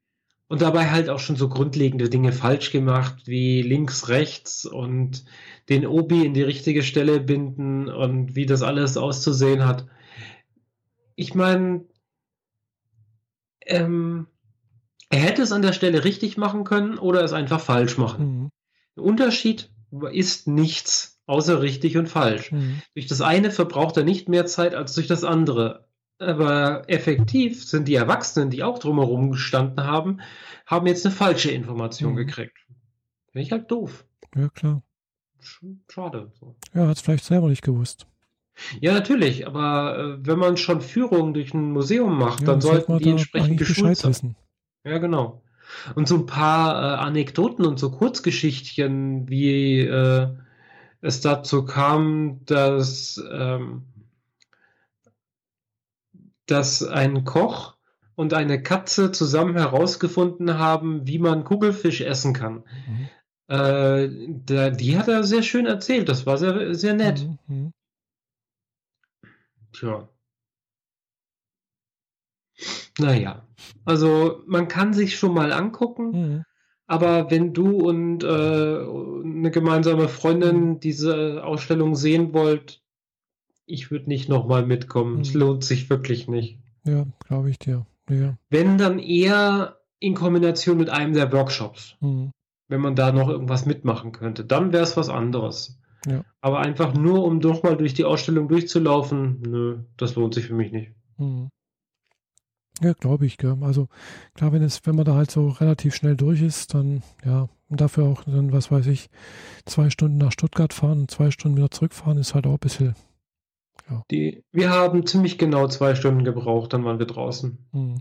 Und dabei halt auch schon so grundlegende Dinge falsch gemacht, wie links, rechts und den Obi in die richtige Stelle binden und wie das alles auszusehen hat. Ich meine, ähm, er hätte es an der Stelle richtig machen können oder es einfach falsch machen. Mhm. Der Unterschied ist nichts außer richtig und falsch. Mhm. Durch das eine verbraucht er nicht mehr Zeit als durch das andere. Aber effektiv sind die Erwachsenen, die auch drumherum gestanden haben, haben jetzt eine falsche Information mhm. gekriegt. Finde ich halt doof. Ja, klar. Schade. So. Ja, hat es vielleicht selber nicht gewusst. Ja, natürlich, aber äh, wenn man schon Führungen durch ein Museum macht, ja, dann sollten die entsprechend geschult sein. Wissen. Ja, genau. Und so ein paar äh, Anekdoten und so Kurzgeschichtchen, wie äh, es dazu kam, dass, ähm, dass ein Koch und eine Katze zusammen herausgefunden haben, wie man Kugelfisch essen kann. Mhm. Äh, der, die hat er sehr schön erzählt. Das war sehr, sehr nett. Mhm. mhm. Tja. Naja, also man kann sich schon mal angucken, mhm. Aber wenn du und äh, eine gemeinsame Freundin diese Ausstellung sehen wollt, ich würde nicht nochmal mitkommen. Es mhm. lohnt sich wirklich nicht. Ja, glaube ich dir. Ja. Wenn dann eher in Kombination mit einem der Workshops. Mhm. Wenn man da noch irgendwas mitmachen könnte, dann wäre es was anderes. Ja. Aber einfach nur, um doch mal durch die Ausstellung durchzulaufen, nö, das lohnt sich für mich nicht. Mhm. Ja, glaube ich. Gell. Also klar, wenn es, wenn man da halt so relativ schnell durch ist, dann ja, und dafür auch dann, was weiß ich, zwei Stunden nach Stuttgart fahren und zwei Stunden wieder zurückfahren, ist halt auch ein bisschen. Ja. Die, wir haben ziemlich genau zwei Stunden gebraucht, dann waren wir draußen. Mhm.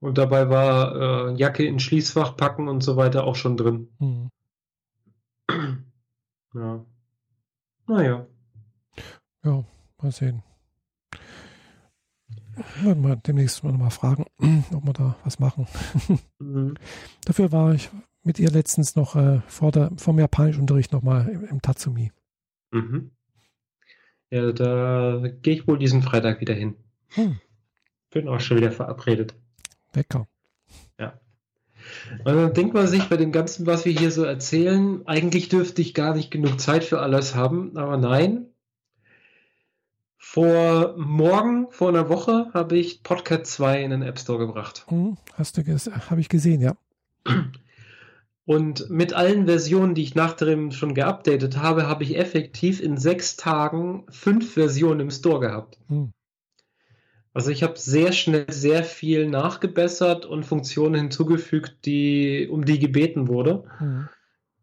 Und dabei war äh, Jacke in Schließfach packen und so weiter auch schon drin. Mhm. Ja. Naja. Ja, mal sehen. Werden wir demnächst mal nochmal fragen, ob wir da was machen. Mhm. Dafür war ich mit ihr letztens noch äh, vor, der, vor dem Japanischunterricht nochmal im, im Tatsumi. Mhm. Ja, da gehe ich wohl diesen Freitag wieder hin. Hm. Bin auch schon wieder verabredet. Lecker. Ja. Und dann denkt man sich bei dem Ganzen, was wir hier so erzählen, eigentlich dürfte ich gar nicht genug Zeit für alles haben, aber nein, vor morgen, vor einer Woche, habe ich Podcast 2 in den App Store gebracht. Hm, hast du habe ich gesehen, ja. Und mit allen Versionen, die ich nach dem schon geupdatet habe, habe ich effektiv in sechs Tagen fünf Versionen im Store gehabt. Hm. Also ich habe sehr schnell sehr viel nachgebessert und Funktionen hinzugefügt, die, um die gebeten wurde. Hm.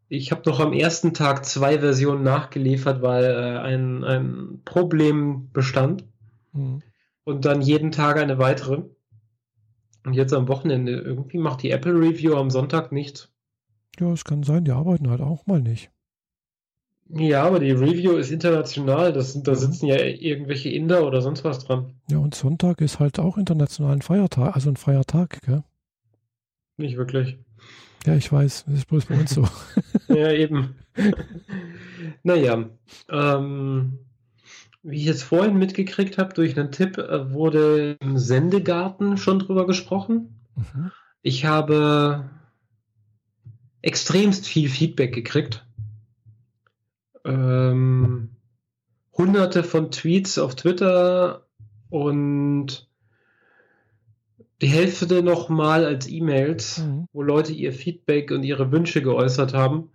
Ich habe noch am ersten Tag zwei Versionen nachgeliefert, weil äh, ein, ein Problem bestand. Mhm. Und dann jeden Tag eine weitere. Und jetzt am Wochenende irgendwie macht die Apple Review am Sonntag nichts. Ja, es kann sein, die arbeiten halt auch mal nicht. Ja, aber die Review ist international. Das, da sitzen ja irgendwelche Inder oder sonst was dran. Ja, und Sonntag ist halt auch international ein Feiertag, also ein Feiertag, gell? Nicht wirklich. Ja, ich weiß, das ist bloß bei uns so. ja, eben. naja, ähm, wie ich jetzt vorhin mitgekriegt habe, durch einen Tipp äh, wurde im Sendegarten schon drüber gesprochen. Mhm. Ich habe extremst viel Feedback gekriegt. Ähm, hunderte von Tweets auf Twitter und die Hälfte nochmal als E-Mails, mhm. wo Leute ihr Feedback und ihre Wünsche geäußert haben.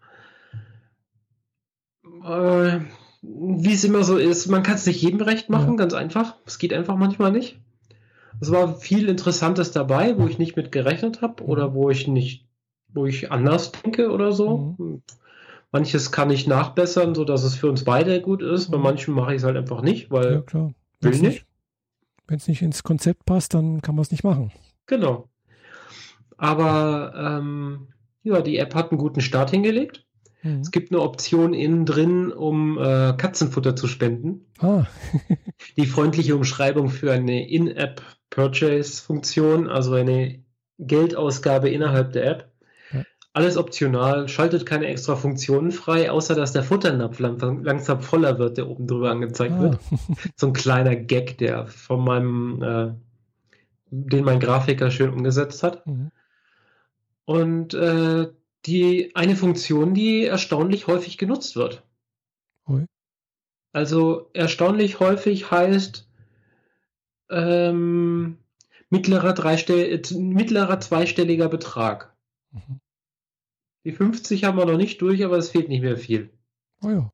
Äh, wie es immer so ist, man kann es nicht jedem recht machen, ja. ganz einfach. Es geht einfach manchmal nicht. Es war viel Interessantes dabei, wo ich nicht mit gerechnet habe mhm. oder wo ich nicht, wo ich anders denke oder so. Mhm. Manches kann ich nachbessern, so dass es für uns beide gut ist. Bei mhm. manchen mache ich es halt einfach nicht, weil ja, will nicht. Wenn es nicht ins Konzept passt, dann kann man es nicht machen. Genau. Aber ähm, ja, die App hat einen guten Start hingelegt. Mhm. Es gibt eine Option innen drin, um äh, Katzenfutter zu spenden. Ah. die freundliche Umschreibung für eine In-App-Purchase-Funktion, also eine Geldausgabe innerhalb der App. Alles optional, schaltet keine extra Funktionen frei, außer dass der Futternapf langsam voller wird, der oben drüber angezeigt ah. wird. So ein kleiner Gag, der von meinem äh, den mein Grafiker schön umgesetzt hat. Mhm. Und äh, die eine Funktion, die erstaunlich häufig genutzt wird. Ui. Also erstaunlich häufig heißt ähm, mittlerer, dreistell mittlerer zweistelliger Betrag. Mhm. Die 50 haben wir noch nicht durch, aber es fehlt nicht mehr viel. Oh ja.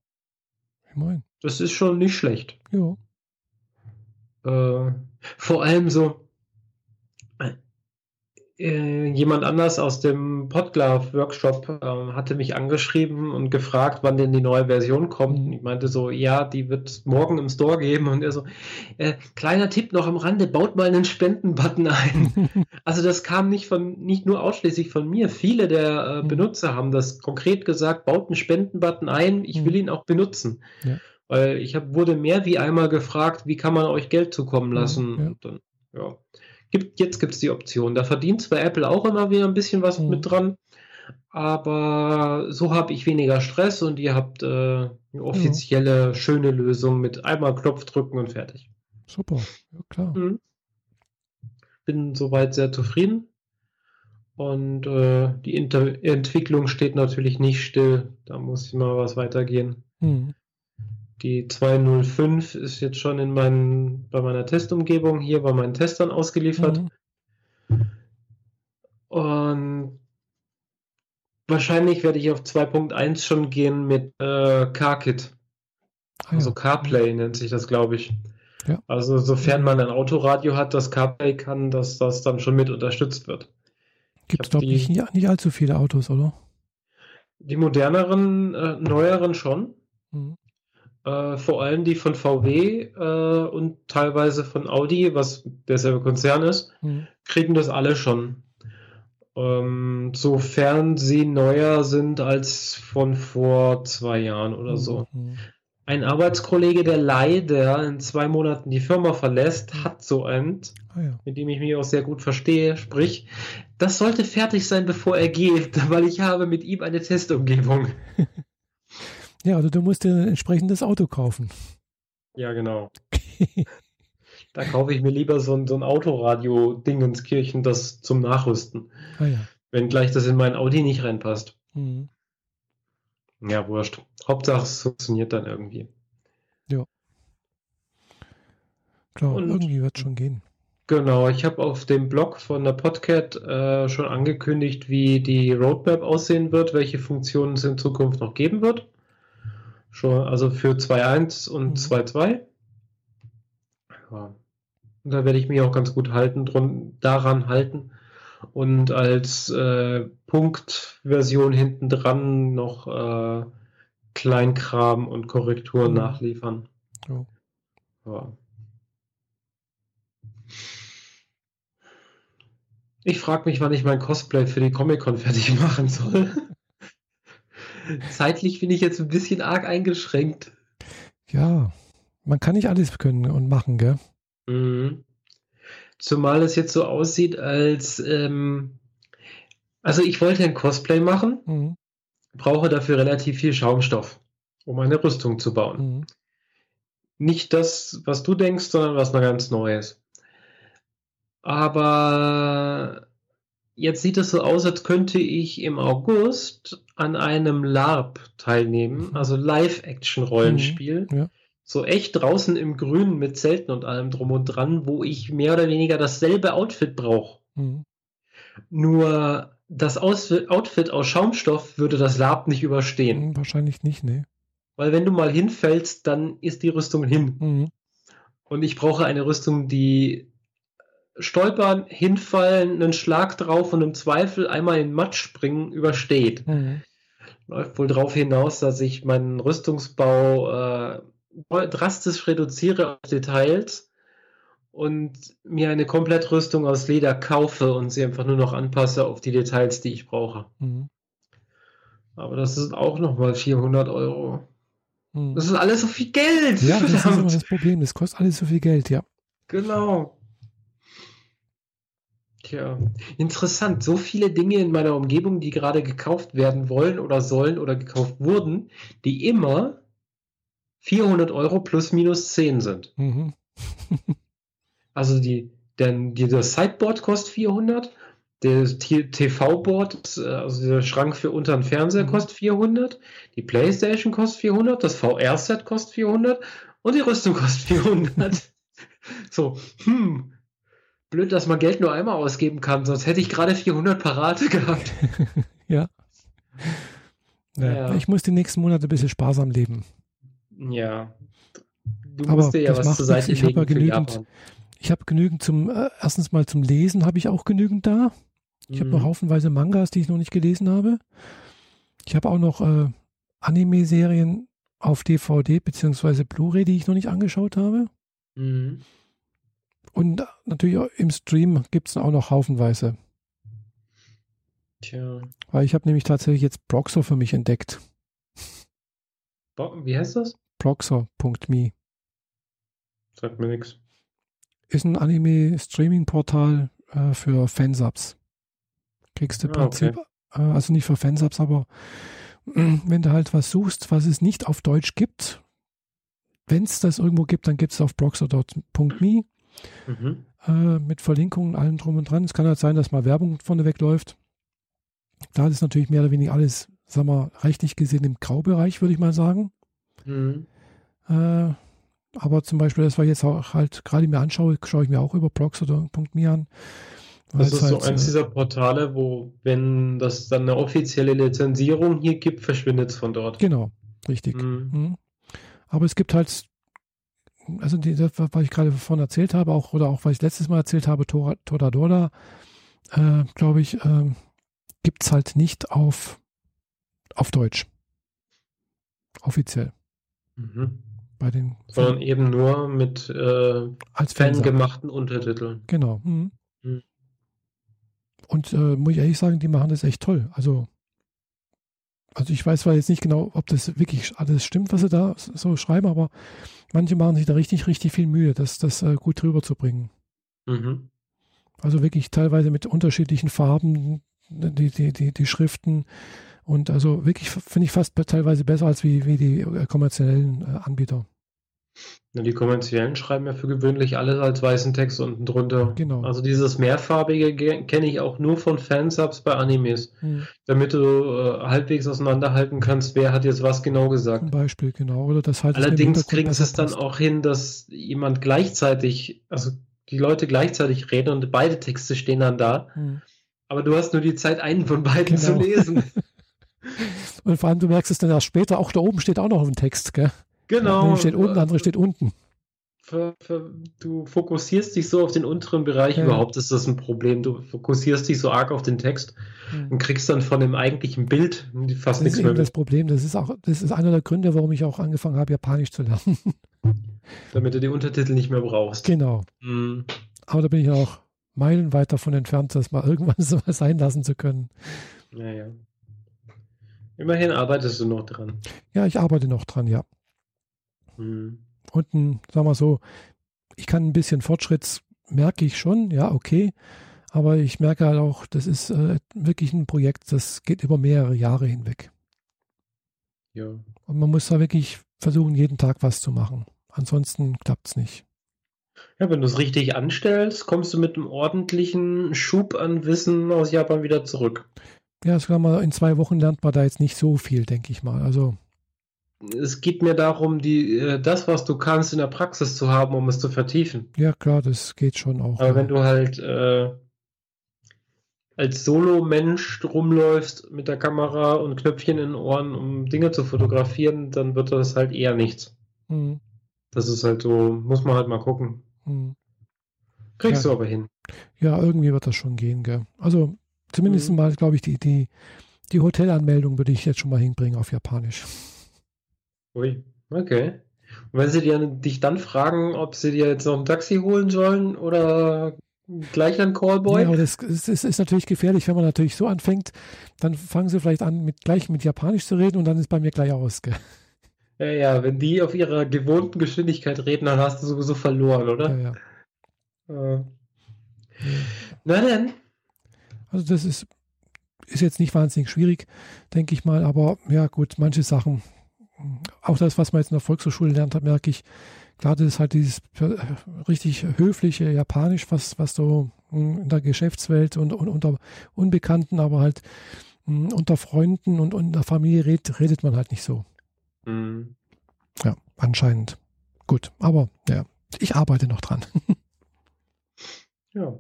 Ich meine. Das ist schon nicht schlecht. Ja. Äh, vor allem so, äh, jemand anders aus dem Podglove Workshop äh, hatte mich angeschrieben und gefragt, wann denn die neue Version kommt. Mhm. Und ich meinte so, ja, die wird morgen im Store geben. Und er so, äh, kleiner Tipp noch am Rande, baut mal einen Spendenbutton ein. also das kam nicht von, nicht nur ausschließlich von mir. Viele der äh, mhm. Benutzer haben das konkret gesagt, baut einen Spendenbutton ein, ich will mhm. ihn auch benutzen. Ja. Weil ich hab, wurde mehr wie einmal gefragt, wie kann man euch Geld zukommen lassen? Ja. Und dann, ja. Gibt, jetzt gibt es die Option. Da verdient zwar Apple auch immer wieder ein bisschen was mhm. mit dran, aber so habe ich weniger Stress und ihr habt äh, eine offizielle, mhm. schöne Lösung mit einmal Knopf drücken und fertig. Super, ja klar. Mhm. Bin soweit sehr zufrieden. Und äh, die Inter Entwicklung steht natürlich nicht still. Da muss mal was weitergehen. Mhm. Die 205 ist jetzt schon in meinen, bei meiner Testumgebung hier bei meinen Testern ausgeliefert. Mhm. Und wahrscheinlich werde ich auf 2.1 schon gehen mit äh, CarKit. Ah, also CarPlay nennt sich das, glaube ich. Ja. Also sofern man ein Autoradio hat, das CarPlay kann, dass das dann schon mit unterstützt wird. Gibt es, glaube ich, nicht, nicht allzu viele Autos, oder? Die moderneren, äh, neueren schon. Mhm. Äh, vor allem die von VW äh, und teilweise von Audi, was derselbe Konzern ist, mhm. kriegen das alle schon. Ähm, sofern sie neuer sind als von vor zwei Jahren oder so. Mhm. Ein Arbeitskollege, der leider in zwei Monaten die Firma verlässt, mhm. hat so einen, ah, ja. mit dem ich mich auch sehr gut verstehe. Sprich, das sollte fertig sein, bevor er geht, weil ich habe mit ihm eine Testumgebung. Ja, also du musst dir ein entsprechendes Auto kaufen. Ja, genau. da kaufe ich mir lieber so ein, so ein Autoradio-Dingenskirchen, das zum Nachrüsten. Ah, ja. Wenn gleich das in mein Audi nicht reinpasst. Mhm. Ja, wurscht. Hauptsache es funktioniert dann irgendwie. Ja. Klar, Und irgendwie wird es schon gehen. Genau, ich habe auf dem Blog von der Podcat äh, schon angekündigt, wie die Roadmap aussehen wird, welche Funktionen es in Zukunft noch geben wird. Schon, also für 2.1 und mhm. 2.2. Ja. Und da werde ich mich auch ganz gut halten, drum, daran halten. Und als äh, Punktversion hinten dran noch äh, Kleinkram und Korrekturen mhm. nachliefern. Oh. Ja. Ich frage mich, wann ich mein Cosplay für die Comic-Con fertig machen soll. Zeitlich bin ich jetzt ein bisschen arg eingeschränkt. Ja, man kann nicht alles können und machen, gell? Mhm. Zumal es jetzt so aussieht, als ähm, also ich wollte ein Cosplay machen, mhm. brauche dafür relativ viel Schaumstoff, um eine Rüstung zu bauen. Mhm. Nicht das, was du denkst, sondern was noch ganz Neues. Aber Jetzt sieht es so aus, als könnte ich im August an einem LARP teilnehmen, also Live-Action-Rollenspiel. Mhm, ja. So echt draußen im Grünen mit Zelten und allem drum und dran, wo ich mehr oder weniger dasselbe Outfit brauche. Mhm. Nur das Outfit aus Schaumstoff würde das LARP nicht überstehen. Mhm, wahrscheinlich nicht, ne. Weil wenn du mal hinfällst, dann ist die Rüstung hin. Mhm. Und ich brauche eine Rüstung, die Stolpern, hinfallen, einen Schlag drauf und im Zweifel einmal in Matsch springen übersteht. Mhm. Läuft wohl darauf hinaus, dass ich meinen Rüstungsbau äh, drastisch reduziere auf Details und mir eine Komplettrüstung aus Leder kaufe und sie einfach nur noch anpasse auf die Details, die ich brauche. Mhm. Aber das ist auch nochmal 400 Euro. Mhm. Das ist alles so viel Geld. Ja, das ist immer das Problem. Das kostet alles so viel Geld, ja. Genau. Tja, interessant. So viele Dinge in meiner Umgebung, die gerade gekauft werden wollen oder sollen oder gekauft wurden, die immer 400 Euro plus minus 10 sind. Mhm. also die Denn das Sideboard kostet 400. Der TV-Board, also der Schrank für unter den Fernseher, mhm. kostet 400. Die Playstation kostet 400. Das VR-Set kostet 400. Und die Rüstung kostet 400. so, hm, blöd, dass man Geld nur einmal ausgeben kann, sonst hätte ich gerade 400 Parate gehabt. ja. ja. Ich muss die nächsten Monate ein bisschen sparsam leben. Ja. Du Aber musst dir ja was zur Seite ich legen ja genügend, Ich habe genügend zum, äh, erstens mal zum Lesen habe ich auch genügend da. Ich mhm. habe noch haufenweise Mangas, die ich noch nicht gelesen habe. Ich habe auch noch äh, Anime-Serien auf DVD bzw. Blu-ray, die ich noch nicht angeschaut habe. Mhm. Und natürlich im Stream gibt es auch noch haufenweise. Tja. Weil ich habe nämlich tatsächlich jetzt Proxor für mich entdeckt. Wie heißt das? Proxor.me. Sagt mir nichts. Ist ein Anime-Streaming-Portal äh, für Fansubs. Kriegst du im ah, Prinzip, okay. äh, also nicht für Fansubs, aber wenn du halt was suchst, was es nicht auf Deutsch gibt, wenn es das irgendwo gibt, dann gibt es auf proxor.me mhm. äh, mit Verlinkungen, allem drum und dran. Es kann halt sein, dass mal Werbung vorneweg läuft. Da ist natürlich mehr oder weniger alles, sagen wir, rechtlich gesehen im Graubereich, würde ich mal sagen. Mhm. Äh, aber zum Beispiel, das, was ich jetzt auch halt gerade mir anschaue, schaue ich mir auch über blogs oder .me an. Das ist halt, so eins äh, dieser Portale, wo, wenn das dann eine offizielle Lizenzierung hier gibt, verschwindet es von dort. Genau, richtig. Mhm. Mhm. Aber es gibt halt also die, das, was ich gerade vorhin erzählt habe, auch oder auch was ich letztes Mal erzählt habe, Toradora, äh, glaube ich, äh, gibt es halt nicht auf, auf Deutsch. Offiziell. Mhm. Bei den Sondern eben nur mit äh, als fangemachten Untertiteln. Genau. Mhm. Mhm. Und äh, muss ich ehrlich sagen, die machen das echt toll. Also, also ich weiß zwar jetzt nicht genau, ob das wirklich alles stimmt, was sie da so schreiben, aber manche machen sich da richtig, richtig viel Mühe, das, das äh, gut rüberzubringen. Mhm. Also wirklich teilweise mit unterschiedlichen Farben, die, die, die, die Schriften. Und also wirklich finde ich fast teilweise besser als wie, wie die äh, kommerziellen äh, Anbieter. Die kommerziellen schreiben ja für gewöhnlich alles als weißen Text unten drunter. Genau. Also dieses mehrfarbige kenne ich auch nur von Fansubs bei Animes, hm. damit du äh, halbwegs auseinanderhalten kannst, wer hat jetzt was genau gesagt. Zum Beispiel, genau. Oder das halt Allerdings kriegen sie es dann auch hin, dass jemand gleichzeitig, also die Leute gleichzeitig reden und beide Texte stehen dann da. Hm. Aber du hast nur die Zeit, einen von beiden genau. zu lesen. und vor allem, du merkst es dann erst später, auch da oben steht auch noch ein Text, gell? Genau. Der steht unten, der andere steht unten. Für, für, du fokussierst dich so auf den unteren Bereich, ja. überhaupt ist das ein Problem. Du fokussierst dich so arg auf den Text ja. und kriegst dann von dem eigentlichen Bild fast das nichts mehr. Das ist das Problem. Das ist auch, das ist einer der Gründe, warum ich auch angefangen habe, Japanisch zu lernen. Damit du die Untertitel nicht mehr brauchst. Genau. Mhm. Aber da bin ich auch meilenweit davon entfernt, das mal irgendwann so was sein lassen zu können. Naja. Immerhin arbeitest du noch dran. Ja, ich arbeite noch dran, ja. Mhm. Und ein, sagen wir so, ich kann ein bisschen Fortschritt, merke ich schon, ja, okay. Aber ich merke halt auch, das ist äh, wirklich ein Projekt, das geht über mehrere Jahre hinweg. Ja. Und man muss da wirklich versuchen, jeden Tag was zu machen. Ansonsten klappt es nicht. Ja, wenn du es richtig anstellst, kommst du mit einem ordentlichen Schub an Wissen aus Japan wieder zurück. Ja, kann man, in zwei Wochen lernt man da jetzt nicht so viel, denke ich mal. Also es geht mir darum, die, äh, das, was du kannst, in der Praxis zu haben, um es zu vertiefen. Ja, klar, das geht schon auch. Aber ja. wenn du halt äh, als Solo-Mensch rumläufst mit der Kamera und Knöpfchen in den Ohren, um Dinge zu fotografieren, dann wird das halt eher nichts. Mhm. Das ist halt so, muss man halt mal gucken. Mhm. Kriegst ja. du aber hin. Ja, irgendwie wird das schon gehen, gell? Also zumindest mhm. mal, glaube ich, die, die, die Hotelanmeldung würde ich jetzt schon mal hinbringen auf Japanisch. Ui, okay. Und wenn sie dir, dich dann fragen, ob sie dir jetzt noch ein Taxi holen sollen oder gleich ein Callboy? Ja, das, das ist, ist, natürlich gefährlich, wenn man natürlich so anfängt, dann fangen sie vielleicht an, mit, gleich mit Japanisch zu reden und dann ist bei mir gleich aus. Gell? Ja, ja, wenn die auf ihrer gewohnten Geschwindigkeit reden, dann hast du sowieso verloren, oder? Ja, ja. Äh. Na denn. Also das ist, ist jetzt nicht wahnsinnig schwierig, denke ich mal, aber ja gut, manche Sachen auch das, was man jetzt in der Volkshochschule lernt hat, merke ich, klar, das ist halt dieses äh, richtig höfliche Japanisch, was, was so hm, in der Geschäftswelt und, und unter Unbekannten, aber halt hm, unter Freunden und, und in der Familie redet, redet man halt nicht so. Mhm. Ja, anscheinend. Gut, aber ja, ich arbeite noch dran. ja.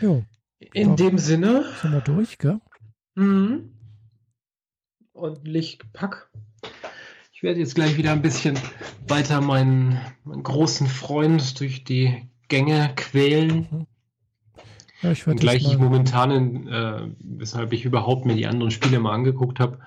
Jo. In dem Sinne. Sind wir durch, gell? Mhm. Ordentlich Pack. Ich werde jetzt gleich wieder ein bisschen weiter meinen, meinen großen Freund durch die Gänge quälen. Ja, ich gleich ich momentan, in, äh, weshalb ich überhaupt mir die anderen Spiele mal angeguckt habe.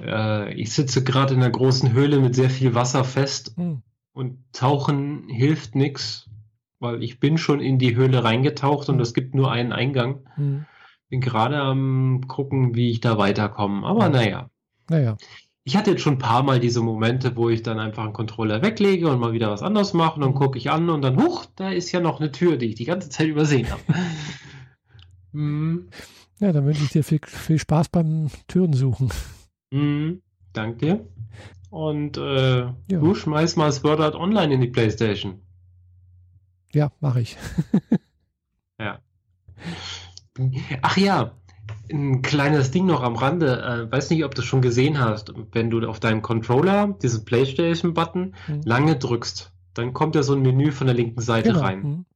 Äh, ich sitze gerade in einer großen Höhle mit sehr viel Wasser fest mhm. und tauchen hilft nichts, weil ich bin schon in die Höhle reingetaucht und hm. es gibt nur einen Eingang. Mhm. Bin gerade am gucken, wie ich da weiterkomme. Aber naja. Naja. Ich hatte jetzt schon ein paar Mal diese Momente, wo ich dann einfach einen Controller weglege und mal wieder was anderes mache und dann gucke ich an und dann, huch, da ist ja noch eine Tür, die ich die ganze Zeit übersehen habe. hm. Ja, dann wünsche ich dir viel, viel Spaß beim Türen suchen. Hm. Dank dir. Und äh, ja. du schmeiß mal Sword Art Online in die Playstation. Ja, mache ich. ja. Ach ja, ein kleines Ding noch am Rande. Äh, weiß nicht, ob du schon gesehen hast. Wenn du auf deinem Controller diesen PlayStation-Button mhm. lange drückst, dann kommt ja so ein Menü von der linken Seite genau. rein. Mhm.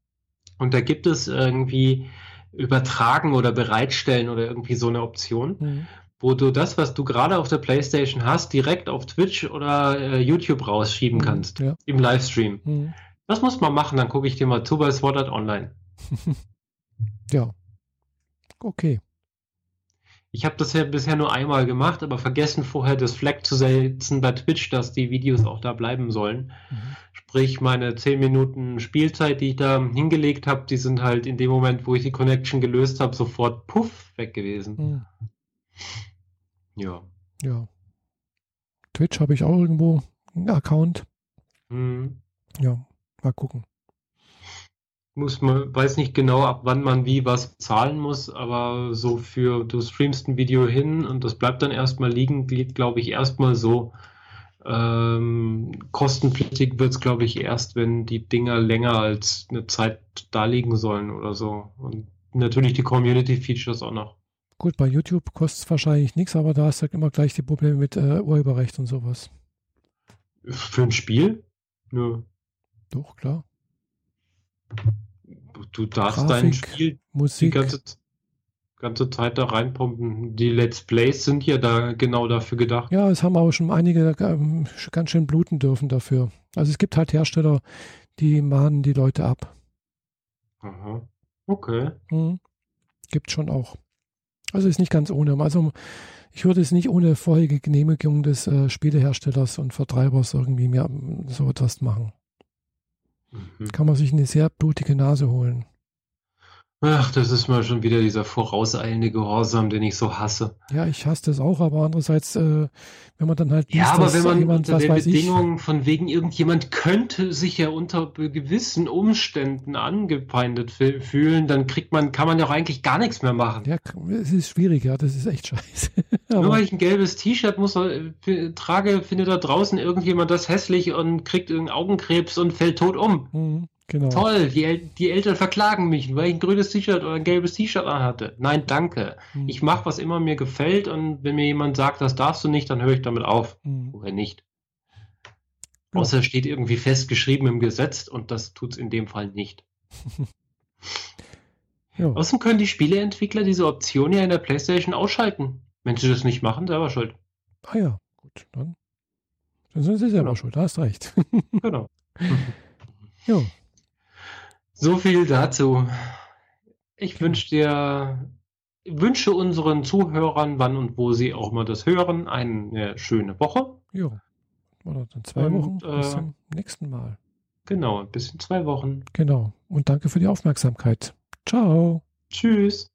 Und da gibt es irgendwie übertragen oder bereitstellen oder irgendwie so eine Option, mhm. wo du das, was du gerade auf der PlayStation hast, direkt auf Twitch oder äh, YouTube rausschieben mhm. kannst. Ja. Im Livestream. Mhm. Das muss man machen, dann gucke ich dir mal zu bei Sword Art Online. ja. Okay. Ich habe das ja bisher nur einmal gemacht, aber vergessen vorher das Flag zu setzen bei Twitch, dass die Videos auch da bleiben sollen. Mhm. Sprich, meine 10 Minuten Spielzeit, die ich da hingelegt habe, die sind halt in dem Moment, wo ich die Connection gelöst habe, sofort puff weg gewesen. Mhm. Ja. Ja. Twitch habe ich auch irgendwo einen Account. Mhm. Ja, mal gucken muss man, weiß nicht genau, ab wann man wie was zahlen muss, aber so für, du streamst ein Video hin und das bleibt dann erstmal liegen, geht, glaube ich, erstmal so. Ähm, kostenpflichtig wird es, glaube ich, erst, wenn die Dinger länger als eine Zeit da liegen sollen oder so. Und natürlich die Community-Features auch noch. Gut, bei YouTube kostet es wahrscheinlich nichts, aber da hast du immer gleich die Probleme mit äh, Urheberrecht und sowas. Für ein Spiel? Nö. Doch, klar du darfst Grafik, dein Spiel Musik. die ganze, ganze Zeit da reinpumpen. Die Let's Plays sind ja da genau dafür gedacht. Ja, es haben auch schon einige ähm, ganz schön bluten dürfen dafür. Also es gibt halt Hersteller, die mahnen die Leute ab. Aha. Okay. Mhm. Gibt schon auch. Also ist nicht ganz ohne. Also ich würde es nicht ohne vorherige Genehmigung des äh, Spieleherstellers und Vertreibers irgendwie mehr so etwas machen. Mhm. Kann man sich eine sehr blutige Nase holen. Ach, das ist mal schon wieder dieser vorauseilende Gehorsam, den ich so hasse. Ja, ich hasse das auch, aber andererseits, äh, wenn man dann halt liest, ja, aber wenn man jemand, unter den Bedingungen ich, von wegen irgendjemand könnte sich ja unter gewissen Umständen angefeindet fühlen, dann kriegt man, kann man ja auch eigentlich gar nichts mehr machen. Ja, es ist schwierig, ja, das ist echt scheiße. Nur weil ich ein gelbes T-Shirt muss äh, trage, findet da draußen irgendjemand das hässlich und kriegt irgendeinen Augenkrebs und fällt tot um. Mhm. Genau. Toll, die, El die, Eltern verklagen mich, weil ich ein grünes T-Shirt oder ein gelbes T-Shirt anhatte. Nein, danke. Mhm. Ich mache, was immer mir gefällt und wenn mir jemand sagt, das darfst du nicht, dann höre ich damit auf. Mhm. Oder nicht. Ja. Außer steht irgendwie festgeschrieben im Gesetz und das tut es in dem Fall nicht. ja. Außerdem können die Spieleentwickler diese Option ja in der PlayStation ausschalten. Wenn sie das nicht machen, selber schuld. Ah ja, gut, dann, dann sind sie selber genau. schuld, da hast recht. genau. ja. So viel dazu. Ich wünsche dir, wünsche unseren Zuhörern, wann und wo sie auch mal das hören, eine schöne Woche. Ja. Oder dann zwei und, Wochen. Bis äh, zum nächsten Mal. Genau, bis in zwei Wochen. Genau. Und danke für die Aufmerksamkeit. Ciao. Tschüss.